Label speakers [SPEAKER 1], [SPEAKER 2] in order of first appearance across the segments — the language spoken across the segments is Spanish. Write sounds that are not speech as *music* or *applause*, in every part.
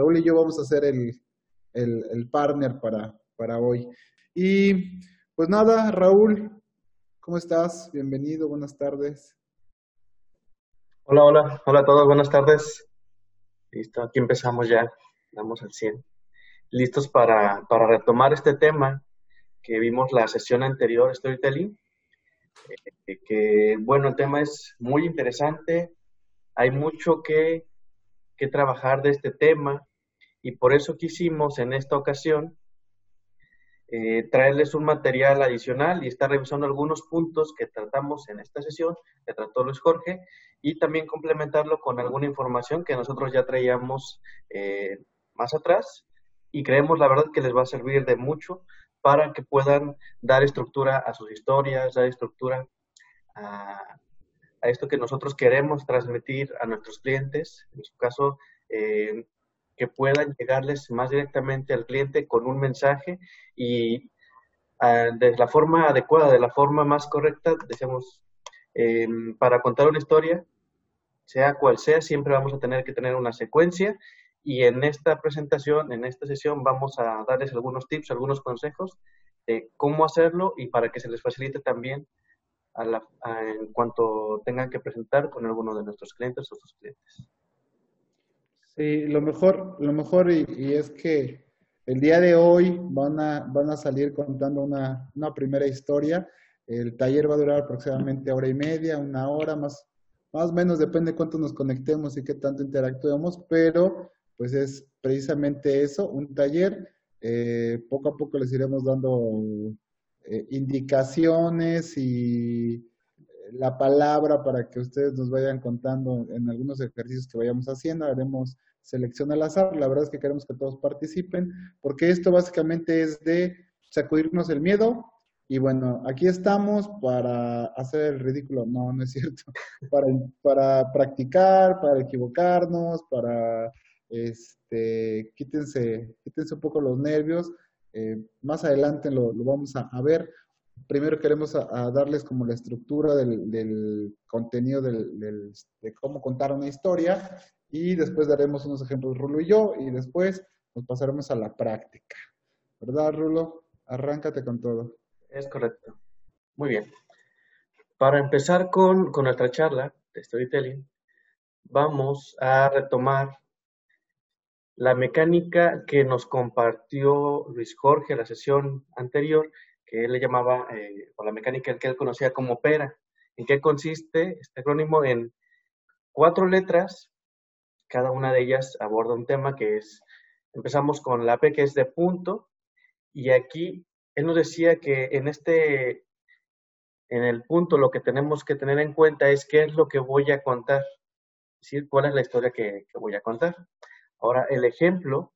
[SPEAKER 1] Raúl y yo vamos a ser el, el, partner para, para hoy. Y pues nada, Raúl, ¿cómo estás? Bienvenido, buenas tardes.
[SPEAKER 2] Hola, hola, hola a todos, buenas tardes. Listo, aquí empezamos ya, vamos al 100. Listos para, para retomar este tema que vimos la sesión anterior, Storytelling. Eh, que, bueno, el tema es muy interesante, hay mucho que, que trabajar de este tema y por eso quisimos en esta ocasión eh, traerles un material adicional y estar revisando algunos puntos que tratamos en esta sesión, que trató Luis Jorge, y también complementarlo con alguna información que nosotros ya traíamos eh, más atrás y creemos la verdad que les va a servir de mucho para que puedan dar estructura a sus historias, dar estructura a, esto que nosotros queremos transmitir a nuestros clientes, en su caso, eh, que puedan llegarles más directamente al cliente con un mensaje y ah, de la forma adecuada, de la forma más correcta, decíamos, em, para contar una historia, sea cual sea, siempre vamos a tener que tener una secuencia y en esta presentación, en esta sesión, vamos a darles algunos tips, algunos consejos de cómo hacerlo y para que se les facilite también en cuanto tengan que presentar con alguno de nuestros clientes o sus clientes.
[SPEAKER 1] Sí, lo mejor, lo mejor y, es que el día de hoy van a, van a salir contando una, una primera historia. El taller va a durar aproximadamente hora y media, una hora, más, más o menos depende cuánto nos conectemos y qué tanto interactuemos, pero pues es precisamente eso, un taller. Eh, poco a poco les iremos dando eh, indicaciones y eh, la palabra para que ustedes nos vayan contando en algunos ejercicios que vayamos haciendo. Haremos selección al azar. La verdad es que queremos que todos participen, porque esto básicamente es de sacudirnos el miedo. Y bueno, aquí estamos para hacer el ridículo. No, no es cierto. *laughs* Para, para practicar, para equivocarnos, para este, quítense, quítense un poco los nervios. Eh, más adelante lo, vamos a, ver. Primero queremos darles como la estructura del, contenido del, de cómo contar una historia y después daremos unos ejemplos Rulo y yo y después nos pasaremos a la práctica. ¿Verdad, Rulo? Arráncate con todo.
[SPEAKER 2] Es correcto. Muy bien. Para empezar con, con nuestra charla de storytelling, vamos a retomar la mecánica que nos compartió Luis Jorge la sesión anterior, que él le llamaba, eh, o la mecánica que él conocía como PERA. ¿En qué consiste este acrónimo? En cuatro letras, cada una de ellas aborda un tema que es, empezamos con la P que es de punto, y aquí él nos decía que en este, en el punto lo que tenemos que tener en cuenta es qué es lo que voy a contar, es decir, cuál es la historia que voy a contar. Ahora, el ejemplo,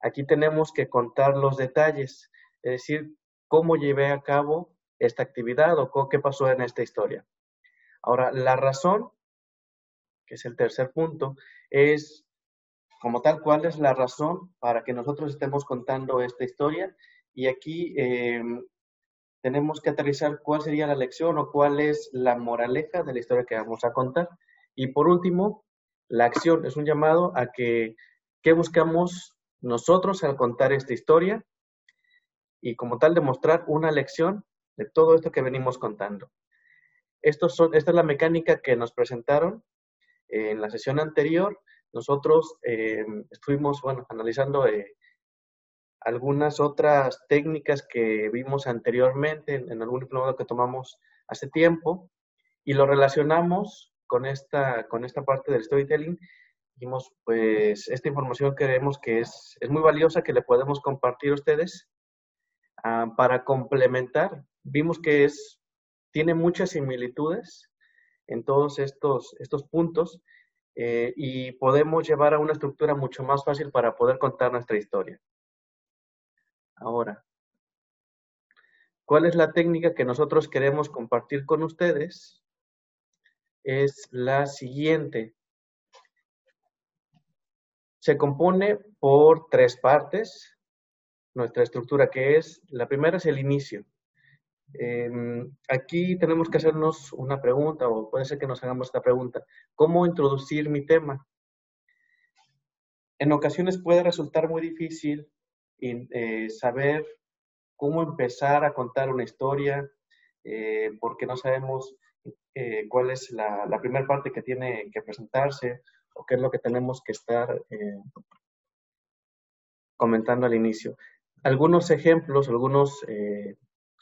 [SPEAKER 2] aquí tenemos que contar los detalles, es decir, cómo llevé a cabo esta actividad o qué pasó en esta historia. Ahora, la razón, es el tercer punto, es como tal, cuál es la razón para que nosotros estemos contando esta historia. Y aquí em, tenemos que aterrizar cuál sería la lección o cuál es la moraleja de la historia que vamos a contar. Y por último, la acción es un llamado a que ¿Qué buscamos nosotros al contar esta historia? Y como tal, demostrar una lección de todo esto que venimos contando. son, esta es la mecánica que nos presentaron en la sesión anterior. Nosotros eh, estuvimos, bueno, analizando eh, algunas otras técnicas que vimos anteriormente en, en algún diplomado que tomamos hace tiempo y lo relacionamos con esta, con esta parte del storytelling dijimos, pues esta información creemos que es, es muy valiosa, que le podemos compartir a ustedes ah, para complementar. Vimos que es, tiene muchas similitudes en todos estos, estos puntos eh, y podemos llevar a una estructura mucho más fácil para poder contar nuestra historia. Ahora, ¿cuál es la técnica que nosotros queremos compartir con ustedes? Es la siguiente se compone por tres partes. Nuestra estructura que es, la primera es el inicio. Em, aquí tenemos que hacernos una pregunta, o puede ser que nos hagamos esta pregunta. ¿Cómo introducir mi tema? en ocasiones puede resultar muy difícil eh, saber cómo empezar a contar una historia, eh, porque no sabemos eh, cuál es la, la primera parte que tiene que presentarse o qué es lo que tenemos que estar comentando al inicio. Algunos ejemplos, algunos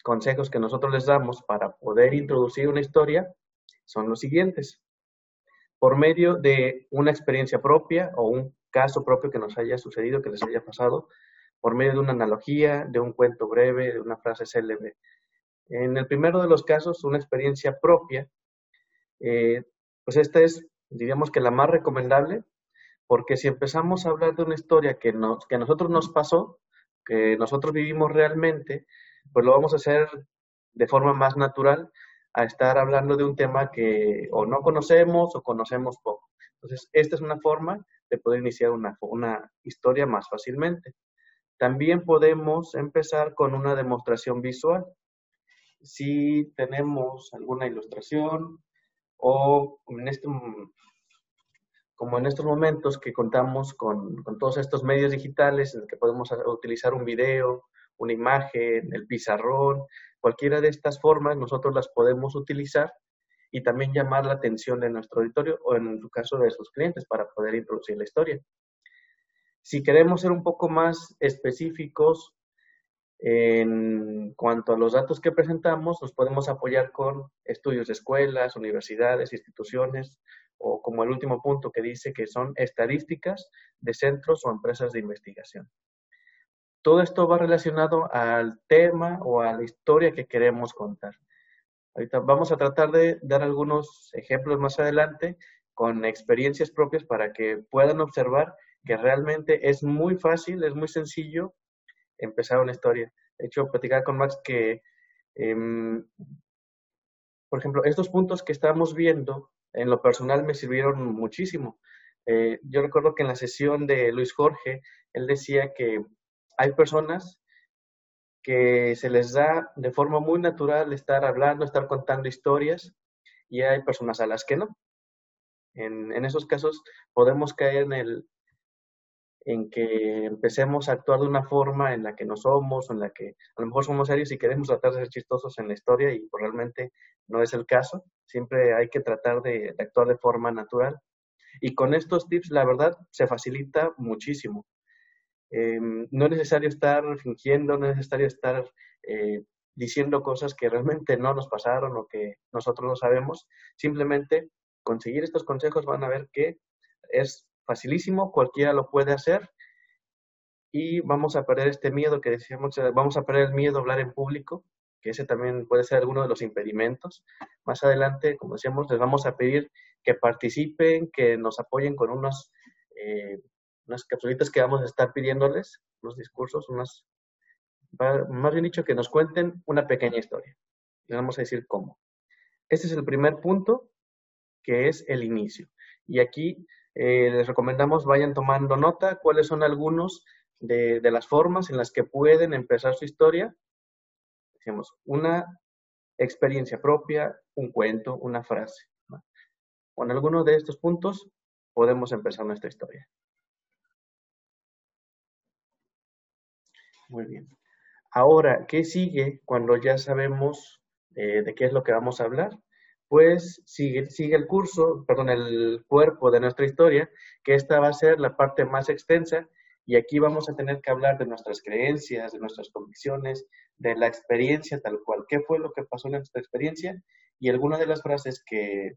[SPEAKER 2] consejos que nosotros les damos para poder introducir una historia son los siguientes. Por medio de una experiencia propia o un caso propio que nos haya sucedido, que les haya pasado, por medio de una analogía, de un cuento breve, de una frase célebre. En el primero de los casos, una experiencia propia, eh, pues esta es, diríamos que la más recomendable, porque si empezamos a hablar de una historia que, nos, que a nosotros nos pasó, que nosotros vivimos realmente, pues lo vamos a hacer de forma más natural a estar hablando de un tema que o no conocemos o conocemos poco. Entonces, esta es una forma de poder iniciar una, una historia más fácilmente. También podemos empezar con una demostración visual. Si tenemos alguna ilustración o en este, como en estos momentos que contamos con, con todos estos medios digitales en que podemos utilizar un video, una imagen, el pizarrón, cualquiera de estas formas nosotros las podemos utilizar y también llamar la atención de nuestro auditorio o en su caso de sus clientes para poder introducir la historia. Si queremos ser un poco más específicos en cuanto a los datos que presentamos, nos podemos apoyar con estudios de escuelas, universidades, instituciones o como el último punto que dice que son estadísticas de centros o empresas de investigación. Todo esto va relacionado al tema o a la historia que queremos contar. Ahorita vamos a tratar de dar algunos ejemplos más adelante con experiencias propias para que puedan observar que realmente es muy fácil, es muy sencillo empezar una historia. De hecho, platicar con Max que, em, por ejemplo, estos puntos que estamos viendo, en lo personal me sirvieron muchísimo. Eh, yo recuerdo que en la sesión de Luis Jorge, él decía que hay personas que se les da de forma muy natural estar hablando, estar contando historias, y hay personas a las que no. En, en esos casos podemos caer en, el, en que empecemos a actuar de una forma en la que no somos, en la que a lo mejor somos serios y queremos tratar de ser chistosos en la historia y pues, realmente no es el caso. Siempre hay que tratar de actuar de forma natural. Y con estos tips, la verdad, se facilita muchísimo. Em, no es necesario estar fingiendo, no es necesario estar eh, diciendo cosas que realmente no nos pasaron o que nosotros no sabemos. Simplemente conseguir estos consejos van a ver que es facilísimo, cualquiera lo puede hacer y vamos a perder este miedo que decíamos, eh, vamos a perder el miedo a hablar en público, que ese también puede ser alguno de los impedimentos. Más adelante, como decíamos, les vamos a pedir que participen, que nos apoyen con unos eh, unas capsulitas que vamos a estar pidiéndoles, unos discursos, unas, más bien dicho, que nos cuenten una pequeña historia. Les vamos a decir cómo. Este es el primer punto, que es el inicio. Y aquí eh, les recomendamos vayan tomando nota cuáles son algunos de, de, las formas en las que pueden empezar su historia. Decimos, una experiencia propia, un cuento, una frase. Con alguno de estos puntos podemos empezar nuestra historia. Muy bien. Ahora, ¿qué sigue cuando ya sabemos eh, de qué es lo que vamos a hablar? Pues sigue, sigue el curso, perdón, el cuerpo de nuestra historia, que esta va a ser la parte más extensa y aquí vamos a tener que hablar de nuestras creencias, de nuestras convicciones, de la experiencia tal cual. ¿Qué fue lo que pasó en nuestra experiencia? Y algunas de las frases que,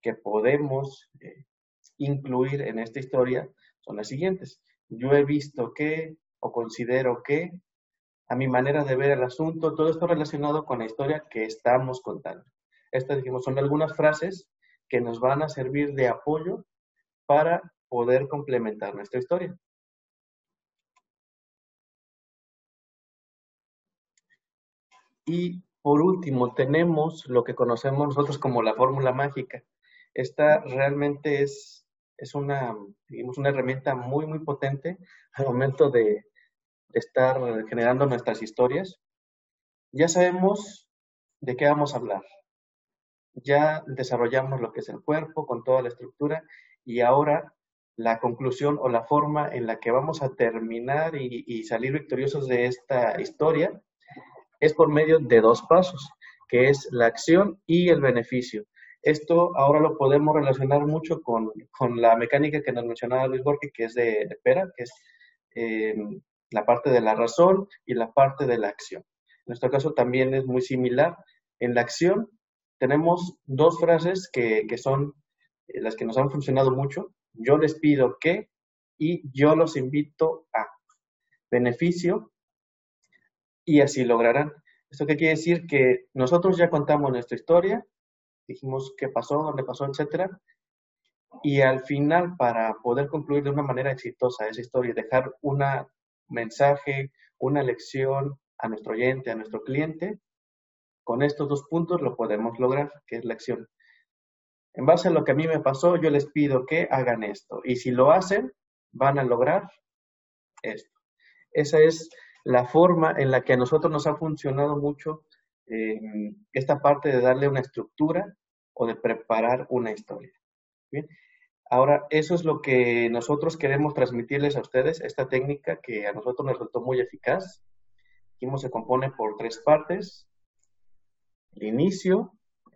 [SPEAKER 2] que podemos eh, incluir en esta historia son las siguientes. Yo he visto que, o considero que, a mi manera de ver el asunto, todo esto relacionado con la historia que estamos contando. Estas, dijimos, son algunas frases que nos van a servir de apoyo para poder complementar nuestra historia. Y por último, tenemos lo que conocemos nosotros como la fórmula mágica. Esta realmente es, es una, digamos, una herramienta muy, muy potente al momento de, estar generando nuestras historias, ya sabemos de qué vamos a hablar. Ya desarrollamos lo que es el cuerpo con toda la estructura y ahora la conclusión o la forma en la que vamos a terminar y, salir victoriosos de esta historia es por medio de dos pasos, que es la acción y el beneficio. Esto ahora lo podemos relacionar mucho con, la mecánica que nos mencionaba Luis Borges, que es de, Pera, que es eh, la parte de la razón y la parte de la acción. En nuestro caso también es muy similar. En la acción tenemos dos frases que, que son eh, las que nos han funcionado mucho. Yo les pido que y yo los invito a beneficio y así lograrán. ¿Esto qué quiere decir? Que nosotros ya contamos nuestra historia, dijimos qué pasó, dónde pasó, etcétera, y al final, para poder concluir de una manera exitosa esa historia dejar un mensaje, una lección a nuestro oyente, a nuestro cliente, con estos dos puntos lo podemos lograr, que es la acción. En base a lo que a mí me pasó, yo les pido que hagan esto. Y si lo hacen, van a lograr esto. Esa es la forma en la que a nosotros nos ha funcionado mucho eh, esta parte de darle una estructura o de preparar una historia. Bien. Ahora, eso es lo que nosotros queremos transmitirles a ustedes, esta técnica que a nosotros nos resultó muy eficaz. Aquí se compone por tres partes, el inicio,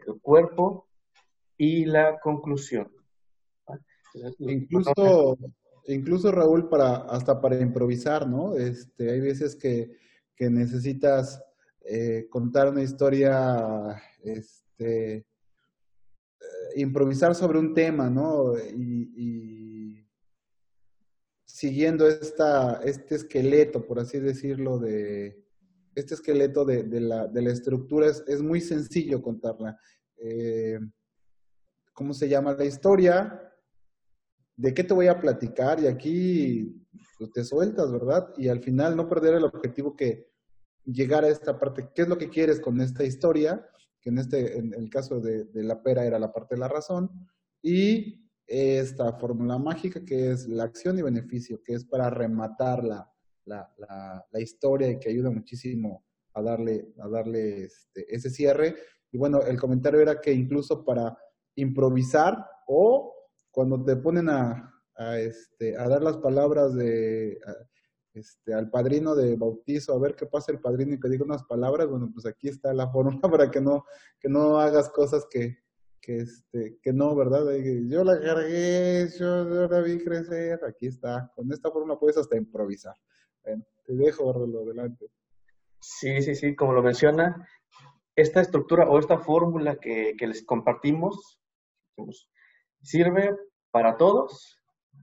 [SPEAKER 2] el cuerpo y la conclusión.
[SPEAKER 1] incluso, incluso Raúl, para, hasta para improvisar, ¿no? Este, hay veces que, necesitas eh, contar una historia, este, improvisar sobre un tema, ¿no? Y, siguiendo esta, este esqueleto, por así decirlo, de este esqueleto de, la, de la, estructura es, es, muy sencillo contarla. Eh, ¿cómo se llama la historia? ¿De qué te voy a platicar? Y aquí pues, te sueltas, ¿verdad? Y al final no perder el objetivo que llegar a esta parte. ¿Qué es lo que quieres con esta historia? Que en este, en el caso de, la pera era la parte de la razón. Y esta fórmula mágica que es la acción y beneficio, que es para rematar la, la, la, historia y que ayuda muchísimo a darle, a darle este, ese cierre. Y bueno, el comentario era que incluso para improvisar o cuando te ponen a, este, a dar las palabras de, este, al padrino de bautizo, a ver qué pasa el padrino y que diga unas palabras, bueno, pues aquí está la *laughs* fórmula para que no, que no hagas cosas que, que, este, que no, ¿verdad? Yo la cargué, yo, la vi crecer, aquí está. Con esta fórmula puedes hasta improvisar. Bueno, te dejo, lo adelante.
[SPEAKER 2] Sí, sí, sí, como lo menciona, esta estructura o esta fórmula que, que les compartimos Sirve para todos,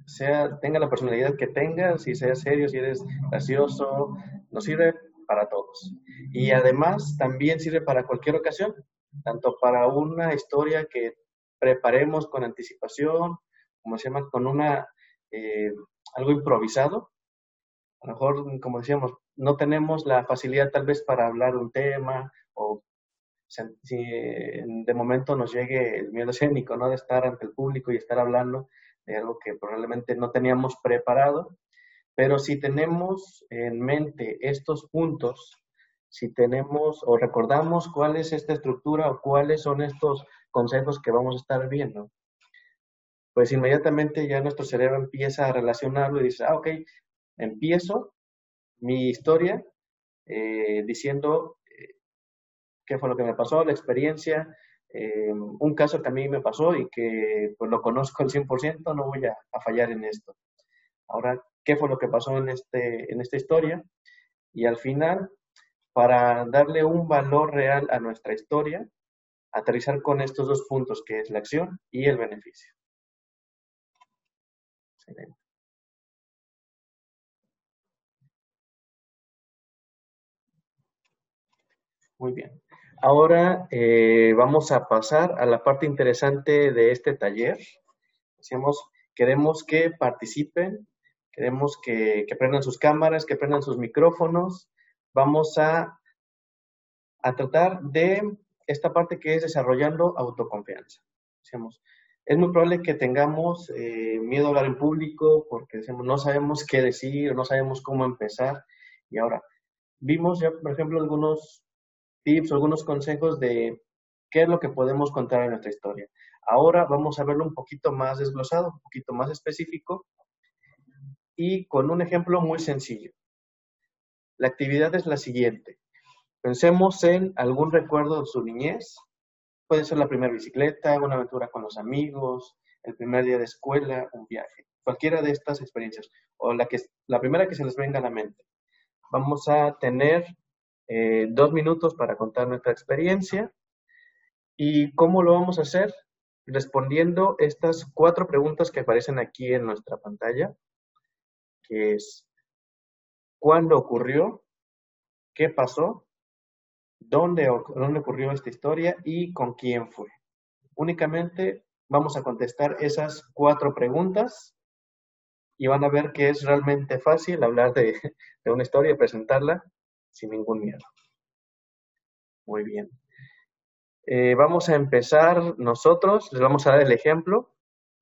[SPEAKER 2] sea, tenga la personalidad que tenga, si seas serio, si eres gracioso, nos sirve para todos. Y además también sirve para cualquier ocasión, tanto para una historia que preparemos con anticipación, como se llama, con una, eh, algo improvisado. A lo mejor, como decíamos, no tenemos la facilidad tal vez para hablar un tema o si de momento nos llegue el miedo escénico, ¿no? De estar ante el público y estar hablando de algo que probablemente no teníamos preparado, pero si tenemos en mente estos puntos, si tenemos o recordamos cuál es esta estructura o cuáles son estos consejos que vamos a estar viendo, pues inmediatamente ya nuestro cerebro empieza a relacionarlo y dice, ah, ok, empiezo mi historia eh, diciendo qué fue lo que me pasó, la experiencia, eh, un caso que a mí me pasó y que pues lo conozco al 100%, no voy a, fallar en esto. Ahora, ¿qué fue lo que pasó en, este, en esta historia? Y al final, para darle un valor real a nuestra historia, aterrizar con estos dos puntos, que es la acción y el beneficio. Excelente. Muy bien. Ahora eh, vamos a pasar a la parte interesante de este taller. Decíamos, queremos que participen, queremos que, prendan sus cámaras, que prendan sus micrófonos. Vamos a, a tratar de esta parte que es desarrollando autoconfianza. Decíamos, es muy probable que tengamos eh, miedo a hablar en público porque decimos, no sabemos qué decir, no sabemos cómo empezar. Y ahora, vimos ya, por ejemplo, algunos tips, algunos consejos de ¿Qué es lo que podemos contar en nuestra historia? Ahora vamos a verlo un poquito más desglosado, un poquito más específico y con un ejemplo muy sencillo. La actividad es la siguiente. Pensemos en algún recuerdo de su niñez. Puede ser la primera bicicleta, una aventura con los amigos, el primer día de escuela, un viaje. Cualquiera de estas experiencias o la, que, la primera que se les venga a la mente. Vamos a tener eh, dos minutos para contar nuestra experiencia. ¿Y cómo lo vamos a hacer? Respondiendo estas cuatro preguntas que aparecen aquí en nuestra pantalla, que es ¿cuándo ocurrió? ¿Qué pasó? ¿Dónde, ¿Dónde ocurrió esta historia? ¿Y con quién fue? Únicamente vamos a contestar esas cuatro preguntas y van a ver que es realmente fácil hablar de, una historia y presentarla sin ningún miedo. Muy bien. Eh, vamos a empezar nosotros, les vamos a dar el ejemplo.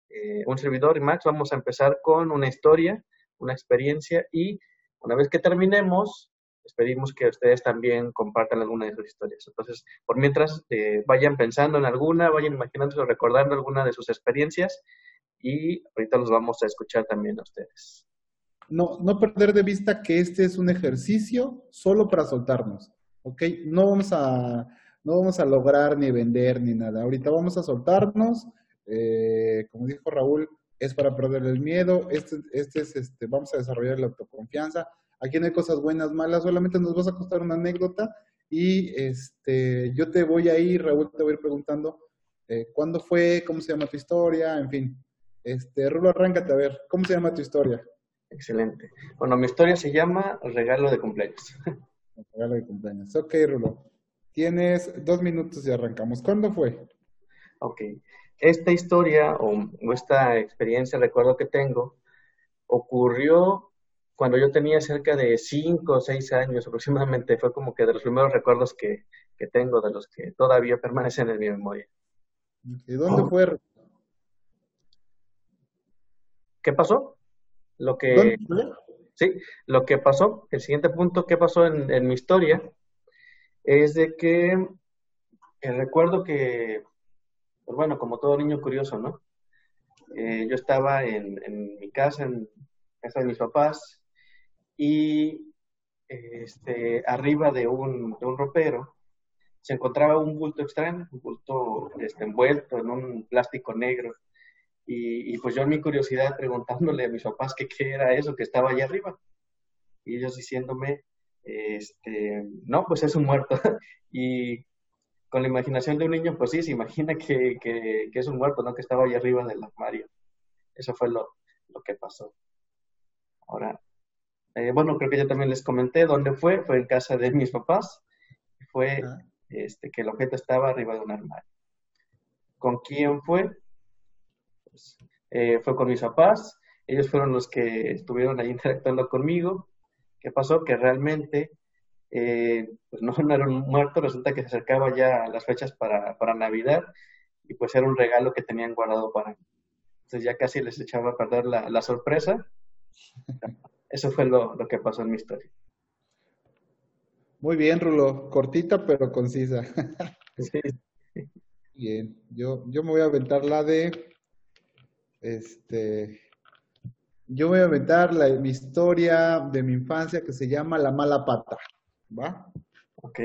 [SPEAKER 2] Eh, un servidor y Max, vamos a empezar con una historia, una experiencia y una vez que terminemos, les pedimos que ustedes también compartan alguna de sus historias. Entonces, por mientras, eh, vayan pensando en alguna, vayan imaginándose o recordando alguna de sus experiencias y ahorita los vamos a escuchar también a ustedes.
[SPEAKER 1] No, no perder de vista que este es un ejercicio solo para soltarnos, ¿ok? No vamos a, no vamos a lograr ni vender ni nada. Ahorita vamos a soltarnos, eh, como dijo Raúl, es para perder el miedo, este, este es, este, vamos a desarrollar la autoconfianza. Aquí no hay cosas buenas, malas, solamente nos vas a contar una anécdota y este, yo te voy a ir, Raúl, te voy a ir preguntando eh, cuándo fue, cómo se llama tu historia, en fin, este, Rulo, arráncate a ver, ¿cómo se llama tu historia?
[SPEAKER 2] Excelente. Bueno, mi historia se llama Regalo de cumpleaños. *laughs*
[SPEAKER 1] Regalo de cumpleaños. Ok, Rulo. Tienes dos minutos y arrancamos. ¿Cuándo fue?
[SPEAKER 2] Ok. Esta historia o esta experiencia, recuerdo que tengo, ocurrió cuando yo tenía cerca de cinco o seis años aproximadamente. Fue como que de los primeros recuerdos que, que tengo, de los que todavía permanecen en mi memoria.
[SPEAKER 1] ¿Y dónde fue?
[SPEAKER 2] ¿Qué pasó? Lo que, sí, lo que pasó, el siguiente punto que pasó en, mi historia es de que eh, recuerdo que, pues bueno, como todo niño curioso, ¿no? Eh, yo estaba en, mi casa, en casa de mis papás, y este, arriba de un, de un ropero se encontraba un bulto extraño, un bulto este, envuelto en un plástico negro. Y, pues yo en mi curiosidad preguntándole a mis papás que qué era eso que estaba allá arriba. Y ellos diciéndome, este, no, pues es un muerto. *laughs* y con la imaginación de un niño, pues sí, se imagina que, que, es un muerto, ¿no? Que estaba allá arriba del armario. Eso fue lo, lo que pasó. Ahora, eh, bueno, creo que yo también les comenté dónde fue. Fue en casa de mis papás. Fue este, que el objeto estaba arriba de un armario. ¿Con quién fue? Eh, fue con mis papás, ellos fueron los que estuvieron ahí *laughs* interactuando conmigo. ¿Qué pasó? Que realmente eh, pues no, era un muerto, resulta que se acercaba ya a las fechas para, para, Navidad y pues era un regalo que tenían guardado para mí. Entonces ya casi les echaba a perder la, la sorpresa. Eso fue lo, lo, que pasó en mi historia.
[SPEAKER 1] Muy bien, Rulo. Cortita pero concisa. sí. Bien, yo, yo me voy a aventar la de este, yo voy a aventar la, mi historia de mi infancia que se llama La mala pata. ¿Va?
[SPEAKER 2] Ok.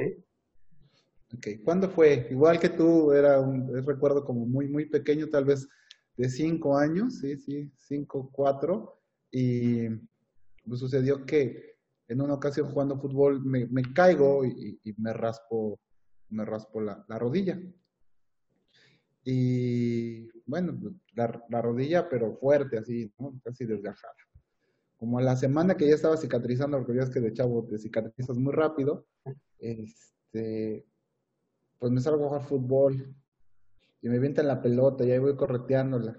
[SPEAKER 1] Ok, ¿cuándo fue? Igual que tú, era un recuerdo como muy, muy pequeño, tal vez de cinco años, sí, sí, cinco, cuatro. Y pues sucedió que en una ocasión jugando fútbol me, me caigo y, me raspo, me raspo la, la rodilla. Y bueno, la, rodilla, pero fuerte, así, ¿no? Casi desgajada. Como a la semana que ya estaba cicatrizando, porque ya es que de chavo te cicatrizas muy rápido, este, pues me salgo a jugar fútbol y me en la pelota y ahí voy correteándola.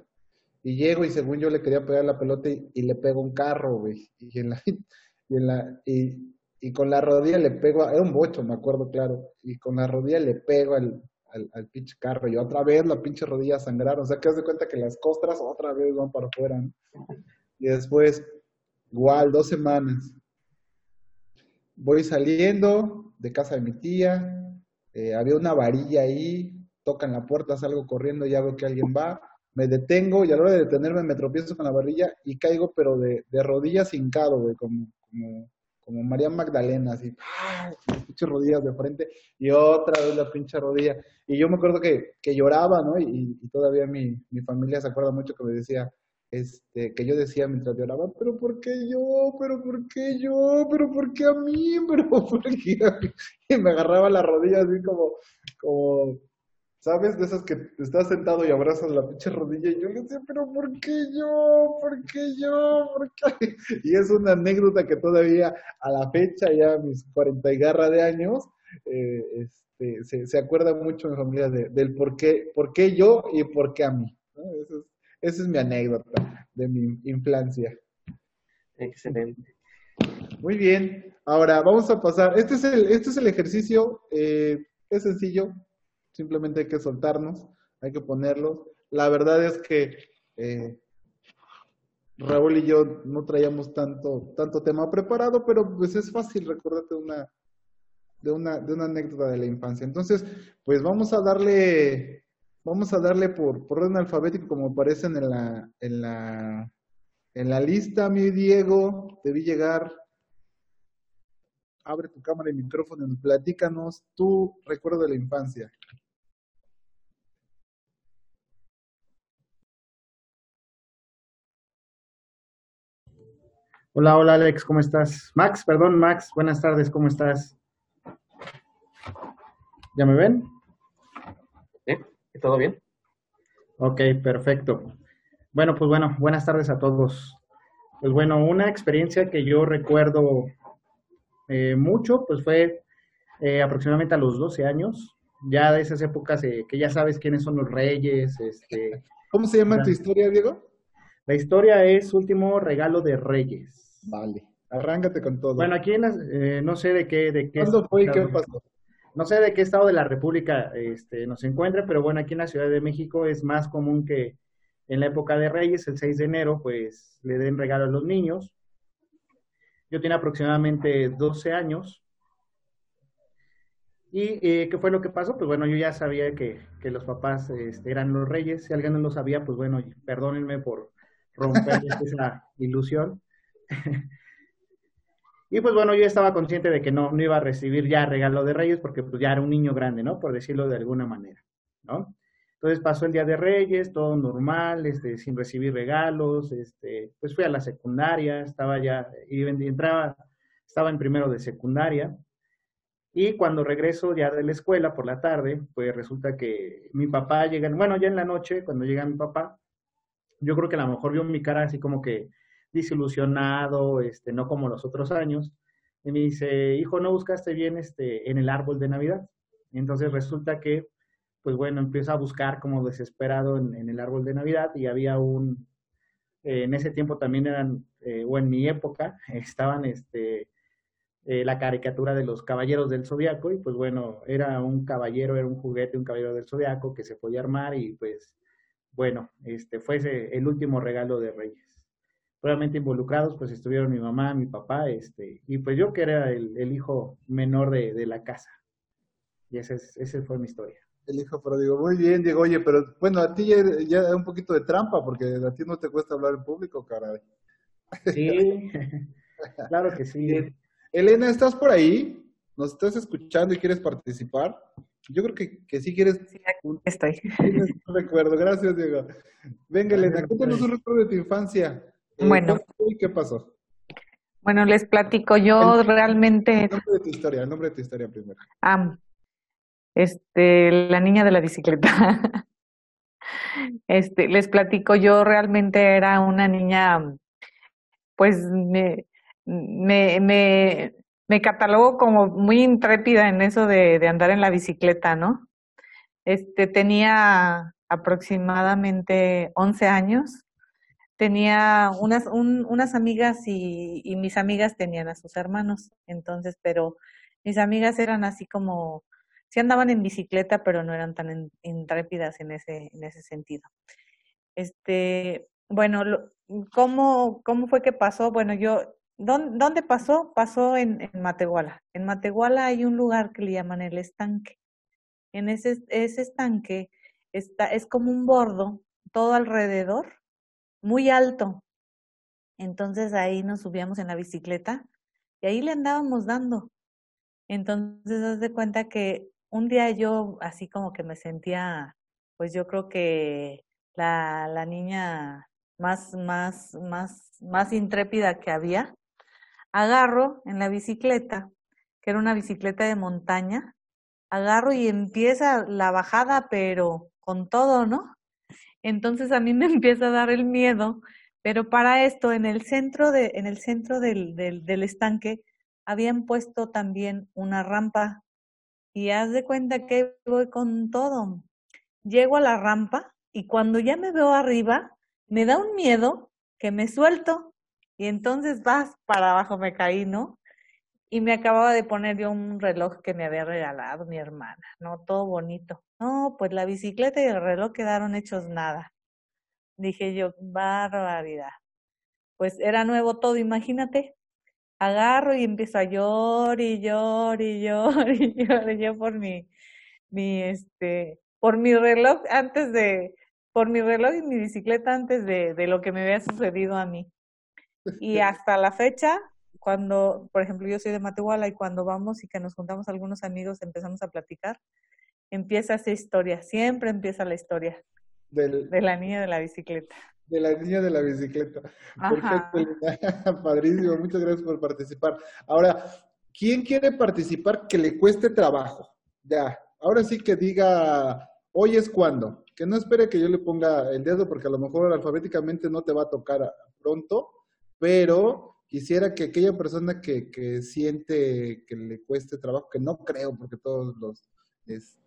[SPEAKER 1] Y llego y según yo le quería pegar la pelota y, le pego un carro, güey. Y, en la, *laughs* y, en la, y, y con la rodilla le pego, era un bocho, me acuerdo claro, y con la rodilla le pego al, al, al, pinche carro y otra vez la pinche rodilla sangraron. O sea, que de cuenta que las costras otra vez van para afuera. Y después, igual, dos semanas. Voy saliendo de casa de mi tía, eh, había una varilla ahí, tocan la puerta, salgo corriendo, ya veo que alguien va, me detengo y a la hora de detenerme me tropiezo con la barrilla y caigo, pero de, de rodillas hincado, güey, como, como María Magdalena, así, ¡ah! pinche rodillas de frente y otra vez la pinche rodilla. Y yo me acuerdo que, que lloraba, ¿no? Y, y todavía mi, mi familia se acuerda mucho que me decía, este, que yo decía mientras lloraba, pero ¿por qué yo? ¿Pero por qué yo? ¿Pero por qué a mí? *laughs* ¿Pero por qué? Y me agarraba la rodilla así como, como, ¿sabes? De esas que estás sentado y abrazas la pinche rodilla y yo le decía, pero ¿por qué yo? ¿Por qué yo? ¿Por qué? *laughs* Y es una anécdota que todavía a la fecha, ya a mis 40 y garra de años, eh, este, se, se, acuerda mucho mi familia de, del por qué, por qué yo y por qué a mí. ¿no? Eso es, esa es mi anécdota de mi infancia.
[SPEAKER 2] Excelente.
[SPEAKER 1] Muy bien. Ahora vamos a pasar. Este es el, este es el ejercicio. Eh, es sencillo. Simplemente hay que soltarnos. Hay que ponerlos. La verdad es que eh, Raúl y yo no traíamos tanto, tanto tema preparado, pero pues es fácil recordarte una, de una, de una anécdota de la infancia. Entonces, pues vamos a darle Vamos a darle por, por orden alfabético como aparecen en la, en la, en la lista, mi Diego. Vi llegar. Abre tu cámara y micrófono y platícanos tu recuerdo de la infancia.
[SPEAKER 3] Hola, hola Alex, ¿cómo estás? Max, perdón, Max, buenas tardes, ¿cómo estás? ¿Ya me ven?
[SPEAKER 2] ¿Todo bien?
[SPEAKER 3] Ok, perfecto. Bueno, pues bueno, buenas tardes a todos. Pues bueno, una experiencia que yo recuerdo eh, mucho, pues fue eh, aproximadamente a los 12 años, ya de esas épocas eh, que ya sabes quiénes son los reyes. Este,
[SPEAKER 1] ¿Cómo se llama tu historia, Diego?
[SPEAKER 3] La historia es Último Regalo de Reyes.
[SPEAKER 1] Vale, arráncate con todo.
[SPEAKER 3] Bueno, aquí en no sé de qué... De qué
[SPEAKER 1] ¿Cuándo fue y qué pasó?
[SPEAKER 3] No sé de qué estado de la República este, nos encuentra, pero bueno, aquí en la Ciudad de México es más común que en la época de Reyes, el 6 de enero, pues le den regalo a los niños. Yo tenía aproximadamente 12 años. ¿Y eh, qué fue lo que pasó? Pues bueno, yo ya sabía que, que los papás este, eran los reyes. Si alguien no lo sabía, pues bueno, perdónenme por romper *laughs* esa ilusión. *laughs* Y pues bueno, yo estaba consciente de que no, no iba a recibir ya regalo de Reyes porque pues ya era un niño grande, ¿no? Por decirlo de alguna manera, ¿no? Entonces pasó el Día de Reyes, todo normal, este, sin recibir regalos, este, pues fui a la secundaria, estaba ya, y entraba, estaba en primero de secundaria, y cuando regreso ya de la escuela por la tarde, pues resulta que mi papá llega, bueno, ya en la noche, cuando llega mi papá, yo creo que a lo mejor vio mi cara así como que, desilusionado, este, no como los otros años. Y me dice, hijo, ¿no buscaste bien este, en el árbol de Navidad? Entonces resulta que, pues bueno, empiezo a buscar como desesperado en, el árbol de Navidad y había un, eh, en ese tiempo también eran, eh, o en mi época, *laughs* estaban este, eh, la caricatura de los caballeros del zodiaco y pues bueno, era un caballero, era un juguete, un caballero del zodiaco que se podía armar y pues bueno, este fue ese, el último regalo de Reyes probablemente involucrados, pues estuvieron mi mamá, mi papá, este, y pues yo que era el, el hijo menor de, de, la casa. Y esa ese fue mi historia.
[SPEAKER 1] El hijo pródigo. Muy bien, Diego. Oye, pero bueno, a ti ya, ya un poquito de trampa, porque a ti no te cuesta hablar en público, caray.
[SPEAKER 3] Sí, *laughs* claro que sí.
[SPEAKER 1] Elena, ¿estás por ahí? ¿Nos estás escuchando y quieres participar? Yo creo que, que sí quieres.
[SPEAKER 4] Sí, estoy. *laughs*
[SPEAKER 1] Un recuerdo. Gracias, Diego. Venga, Elena, cuéntanos un recuerdo de tu infancia.
[SPEAKER 4] Eh, bueno.
[SPEAKER 1] ¿Qué pasó?
[SPEAKER 4] Bueno, les platico, yo
[SPEAKER 1] el,
[SPEAKER 4] realmente...
[SPEAKER 1] El nombre de tu historia, el nombre de tu historia primero.
[SPEAKER 4] Ah, este, la niña de la bicicleta. *laughs* este, les platico, yo realmente era una niña, pues me, me, me, me catalogo como muy intrépida en eso de, de andar en la bicicleta, ¿no? Este, tenía aproximadamente 11 años tenía unas, un, unas amigas y, mis amigas tenían a sus hermanos, entonces, pero mis amigas eran así como, sí andaban en bicicleta, pero no eran tan intrépidas en ese, en ese sentido. Este, bueno, ¿cómo, ¿cómo fue que pasó? Bueno, yo, ¿dónde, dónde pasó? Pasó en, en Matehuala. En Matehuala hay un lugar que le llaman el estanque. en ese, ese estanque está, es como un bordo todo alrededor, muy alto. Entonces ahí nos subíamos en la bicicleta y ahí le andábamos dando. Entonces, haz de cuenta que un día yo así como que me sentía, pues yo creo que la, la niña más, más, más, más intrépida que había, agarro en la bicicleta, que era una bicicleta de montaña, agarro y empieza la bajada, pero con todo, ¿no? Entonces a mí me *laughs* empieza a dar el miedo, pero para esto, en el centro, de, en el centro del, del, del estanque, habían puesto también una rampa. Y haz de cuenta que voy con todo. Llego a la rampa y cuando ya me veo arriba, me da un miedo que me suelto y entonces vas para abajo, me caí, ¿no? Y me acababa de poner yo un reloj que me había regalado mi hermana, ¿no? Todo bonito. No, pues la bicicleta y el reloj quedaron hechos nada. Dije yo, barbaridad. Pues era nuevo todo, imagínate. Agarro y empiezo a llorar y llorar y llorar *laughs* y llorar yo por mi, mi, este, por mi reloj antes de, por mi reloj y mi bicicleta antes de, de lo que me había sucedido a mí. Y *laughs* hasta la fecha, cuando, por ejemplo, yo soy de Matehuala y cuando vamos y que nos juntamos algunos amigos, empezamos a platicar, empieza esa historia, siempre empieza la historia
[SPEAKER 1] Del,
[SPEAKER 4] de la niña de la bicicleta.
[SPEAKER 1] de la niña de la bicicleta.
[SPEAKER 4] Ajá.
[SPEAKER 1] Perfecto, Elena. *laughs* Padrísimo, muchas gracias por participar. Ahora, ¿quién quiere participar que le cueste trabajo? Ya, ahora sí que diga, hoy es cuando. Que no espere que yo le ponga el dedo porque a lo mejor alfabéticamente no te va a tocar pronto, pero quisiera que aquella persona que, que siente que le cueste trabajo, que no creo porque todos los, este,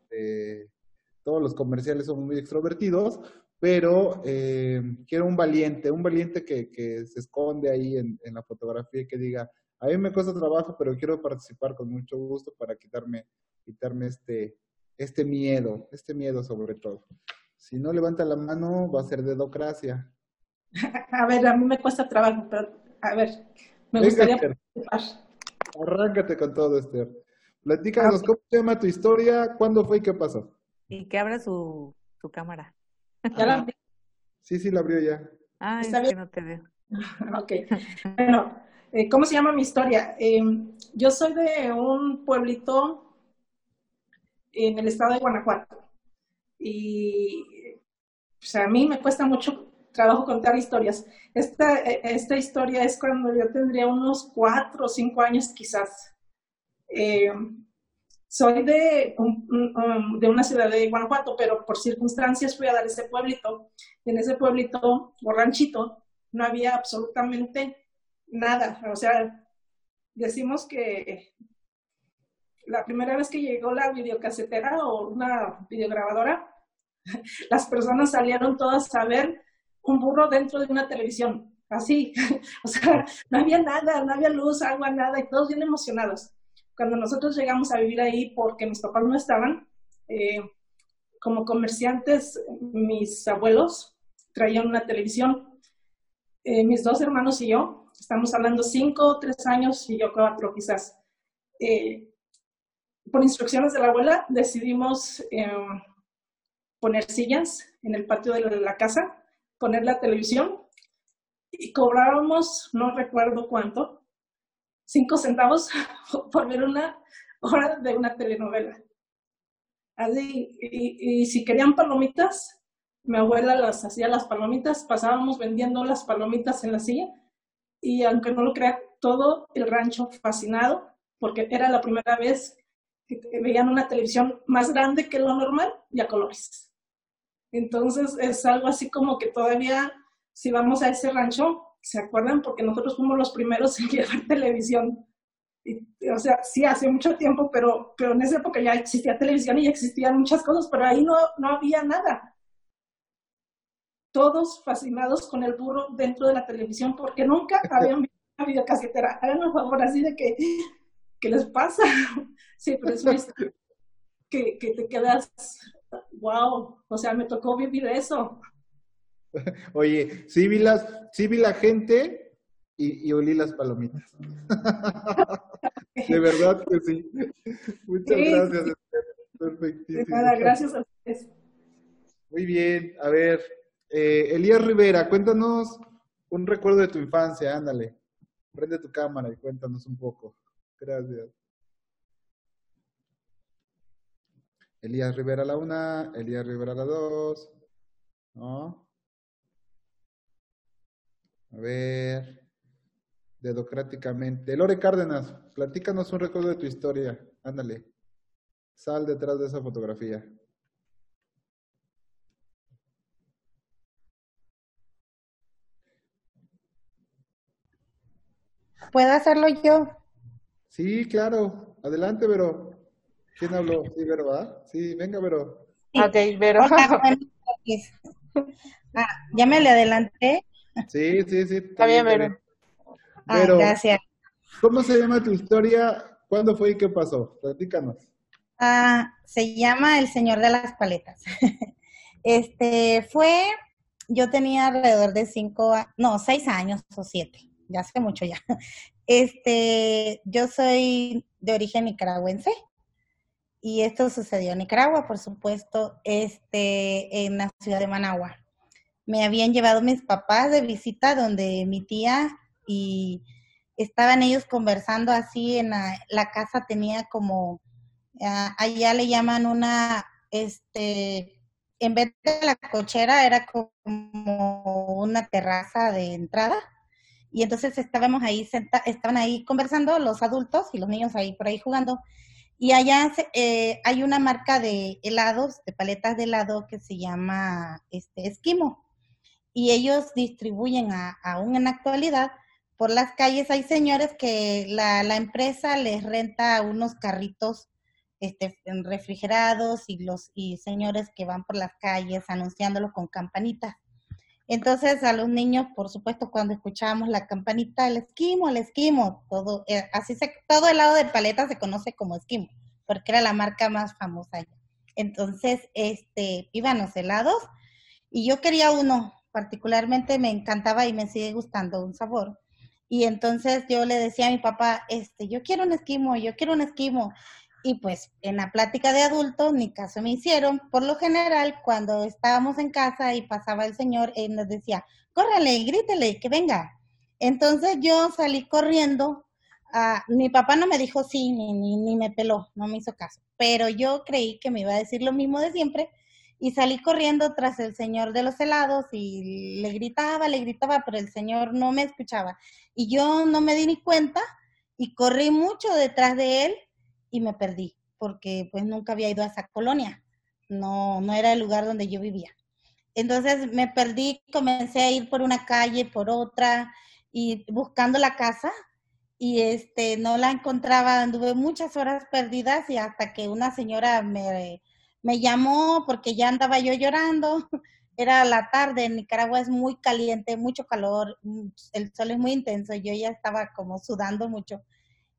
[SPEAKER 1] todos los comerciales son muy extrovertidos, pero eh, quiero un valiente, un valiente que, que se esconde ahí en, en, la fotografía y que diga, a mí me cuesta trabajo, pero quiero participar con mucho gusto para quitarme, quitarme este, este miedo, este miedo sobre todo. Si no levanta la mano, va a ser dedocracia. *laughs*
[SPEAKER 5] A ver, a mí me cuesta trabajo, pero a ver, me Venga, gustaría
[SPEAKER 1] participar. Arráncate con todo, Esther. Platícanos, okay. ¿cómo se llama tu historia? ¿Cuándo fue y qué pasó?
[SPEAKER 4] Y que abra su, su cámara.
[SPEAKER 5] ¿Ya la abrí?
[SPEAKER 1] Sí, sí, la abrió ya.
[SPEAKER 4] Ah, es que no te veo. *laughs*
[SPEAKER 5] ok. Bueno, eh, ¿cómo se llama mi historia? Eh, yo soy de un pueblito en el estado de Guanajuato. Y pues, a mí me cuesta mucho trabajo contar historias. Esta, esta historia es cuando yo tendría unos cuatro o cinco años quizás. Eh, soy de, de una ciudad de Guanajuato, pero por circunstancias fui a dar ese pueblito. En ese pueblito o ranchito no había absolutamente nada. O sea, decimos que la primera vez que llegó la videocasetera o una videograbadora, *laughs* las personas salieron todas a ver un burro dentro de una televisión, así. *laughs* o sea, no había nada, no había luz, agua, nada, y todos bien emocionados. Cuando nosotros llegamos a vivir ahí porque mis papás no estaban, eh, como comerciantes, mis abuelos traían una televisión. Eh, mis dos hermanos y yo, estamos hablando cinco, tres años y yo cuatro quizás. Eh, por instrucciones de la abuela decidimos poner sillas en el patio de la casa poner la televisión y cobrábamos, no recuerdo cuánto, cinco centavos *laughs* por ver una hora de una telenovela. Así, y, si querían palomitas, mi abuela las hacía las palomitas, pasábamos vendiendo las palomitas en la silla y aunque no lo crea, todo el rancho fascinado porque era la primera vez que veían una televisión más grande que lo normal y a colores. Entonces es algo así como que todavía, si vamos a ese rancho, ¿se acuerdan? Porque nosotros fuimos los primeros en *laughs* llevar televisión. Y, o sea, sí, hace mucho tiempo, pero, pero en esa época ya existía televisión y existían muchas cosas, pero ahí no, no había nada. Todos fascinados con el burro dentro de la televisión porque nunca *laughs* habían visto una videocasetera. Hagan un favor así de que, ¿qué les pasa? *laughs* Sí, pero es que, que te quedas wow, o sea, me tocó vivir eso. *laughs*
[SPEAKER 1] Oye, sí vi, las, sí vi la gente y, y olí las palomitas. *laughs* De verdad que sí. Muchas
[SPEAKER 5] sí,
[SPEAKER 1] gracias. Perfectísimo.
[SPEAKER 5] nada, gracias a ustedes.
[SPEAKER 1] Muy bien, a ver, eh, Elías Rivera, cuéntanos un recuerdo de tu infancia, ándale. Prende tu cámara y cuéntanos un poco. Gracias. Elías Rivera la una, Elías Rivera la dos. ¿No? A ver. Dedocráticamente. Lore Cárdenas, platícanos un recuerdo de tu historia. Ándale. Sal detrás de esa fotografía.
[SPEAKER 6] ¿Puedo hacerlo yo?
[SPEAKER 1] Sí, claro. Adelante, Vero. ¿Quién habló? Sí, Vero, ¿verdad? Sí, venga, Vero.
[SPEAKER 6] Sí.
[SPEAKER 4] Ok,
[SPEAKER 6] Hola, *laughs* noches. Ah, ya me le adelanté.
[SPEAKER 1] Sí, sí, sí.
[SPEAKER 4] Está bien, Vero.
[SPEAKER 6] Ah, gracias.
[SPEAKER 1] ¿cómo se llama tu historia? ¿Cuándo fue y qué pasó? Platícanos.
[SPEAKER 6] Ah, se llama El Señor de las Paletas. *laughs* Este fue, yo tenía alrededor de cinco, no, seis años o siete, ya hace mucho ya. *laughs* Este, yo soy de origen nicaragüense y esto sucedió en Nicaragua, por supuesto, este, en la ciudad de Managua. Me habían llevado mis papás de visita donde mi tía y estaban ellos conversando así en la, casa tenía como Ah, allá le llaman una, este, en vez de la cochera era como una terraza de entrada. Y entonces estábamos ahí, senta- estaban ahí conversando los adultos y los niños ahí por ahí jugando. Y allá eh, hay una marca de helados, de paletas de helado que se llama este, Esquimo. Y ellos distribuyen a- aún en la actualidad por las calles. Hay señores que la, la empresa les renta unos carritos este, refrigerados y los y señores que van por las calles anunciándolo con campanitas. Entonces a los niños, por supuesto, cuando escuchábamos la campanita, el esquimo, el esquimo, todo, eh, así se, todo el lado de paleta se conoce como esquimo, porque era la marca más famosa. Entonces, este, iban los helados y yo quería uno, particularmente me encantaba y me sigue gustando un sabor. Y entonces yo le decía a mi papá, este, yo quiero un esquimo, yo quiero un esquimo. Y pues en la plática de adultos ni caso me hicieron. Por lo general, cuando estábamos en casa y pasaba el señor, él nos decía, córrele y grítele que venga. Entonces yo salí corriendo. ah, mi papá no me dijo sí, ni, ni, ni me peló, no me hizo caso. Pero yo creí que me iba a decir lo mismo de siempre y salí corriendo tras el señor de los helados y le gritaba, le gritaba, pero el señor no me escuchaba. Y yo no me di ni cuenta y corrí mucho detrás de él y me perdí, porque pues nunca había ido a esa colonia, no, no era el lugar donde yo vivía. Entonces me perdí, comencé a ir por una calle, por otra, y buscando la casa, y este, no la encontraba, anduve muchas horas perdidas y hasta que una señora me, me llamó porque ya andaba yo llorando, *laughs* era la tarde, en Nicaragua es muy caliente, mucho calor, mm, el sol es muy intenso, yo ya estaba como sudando mucho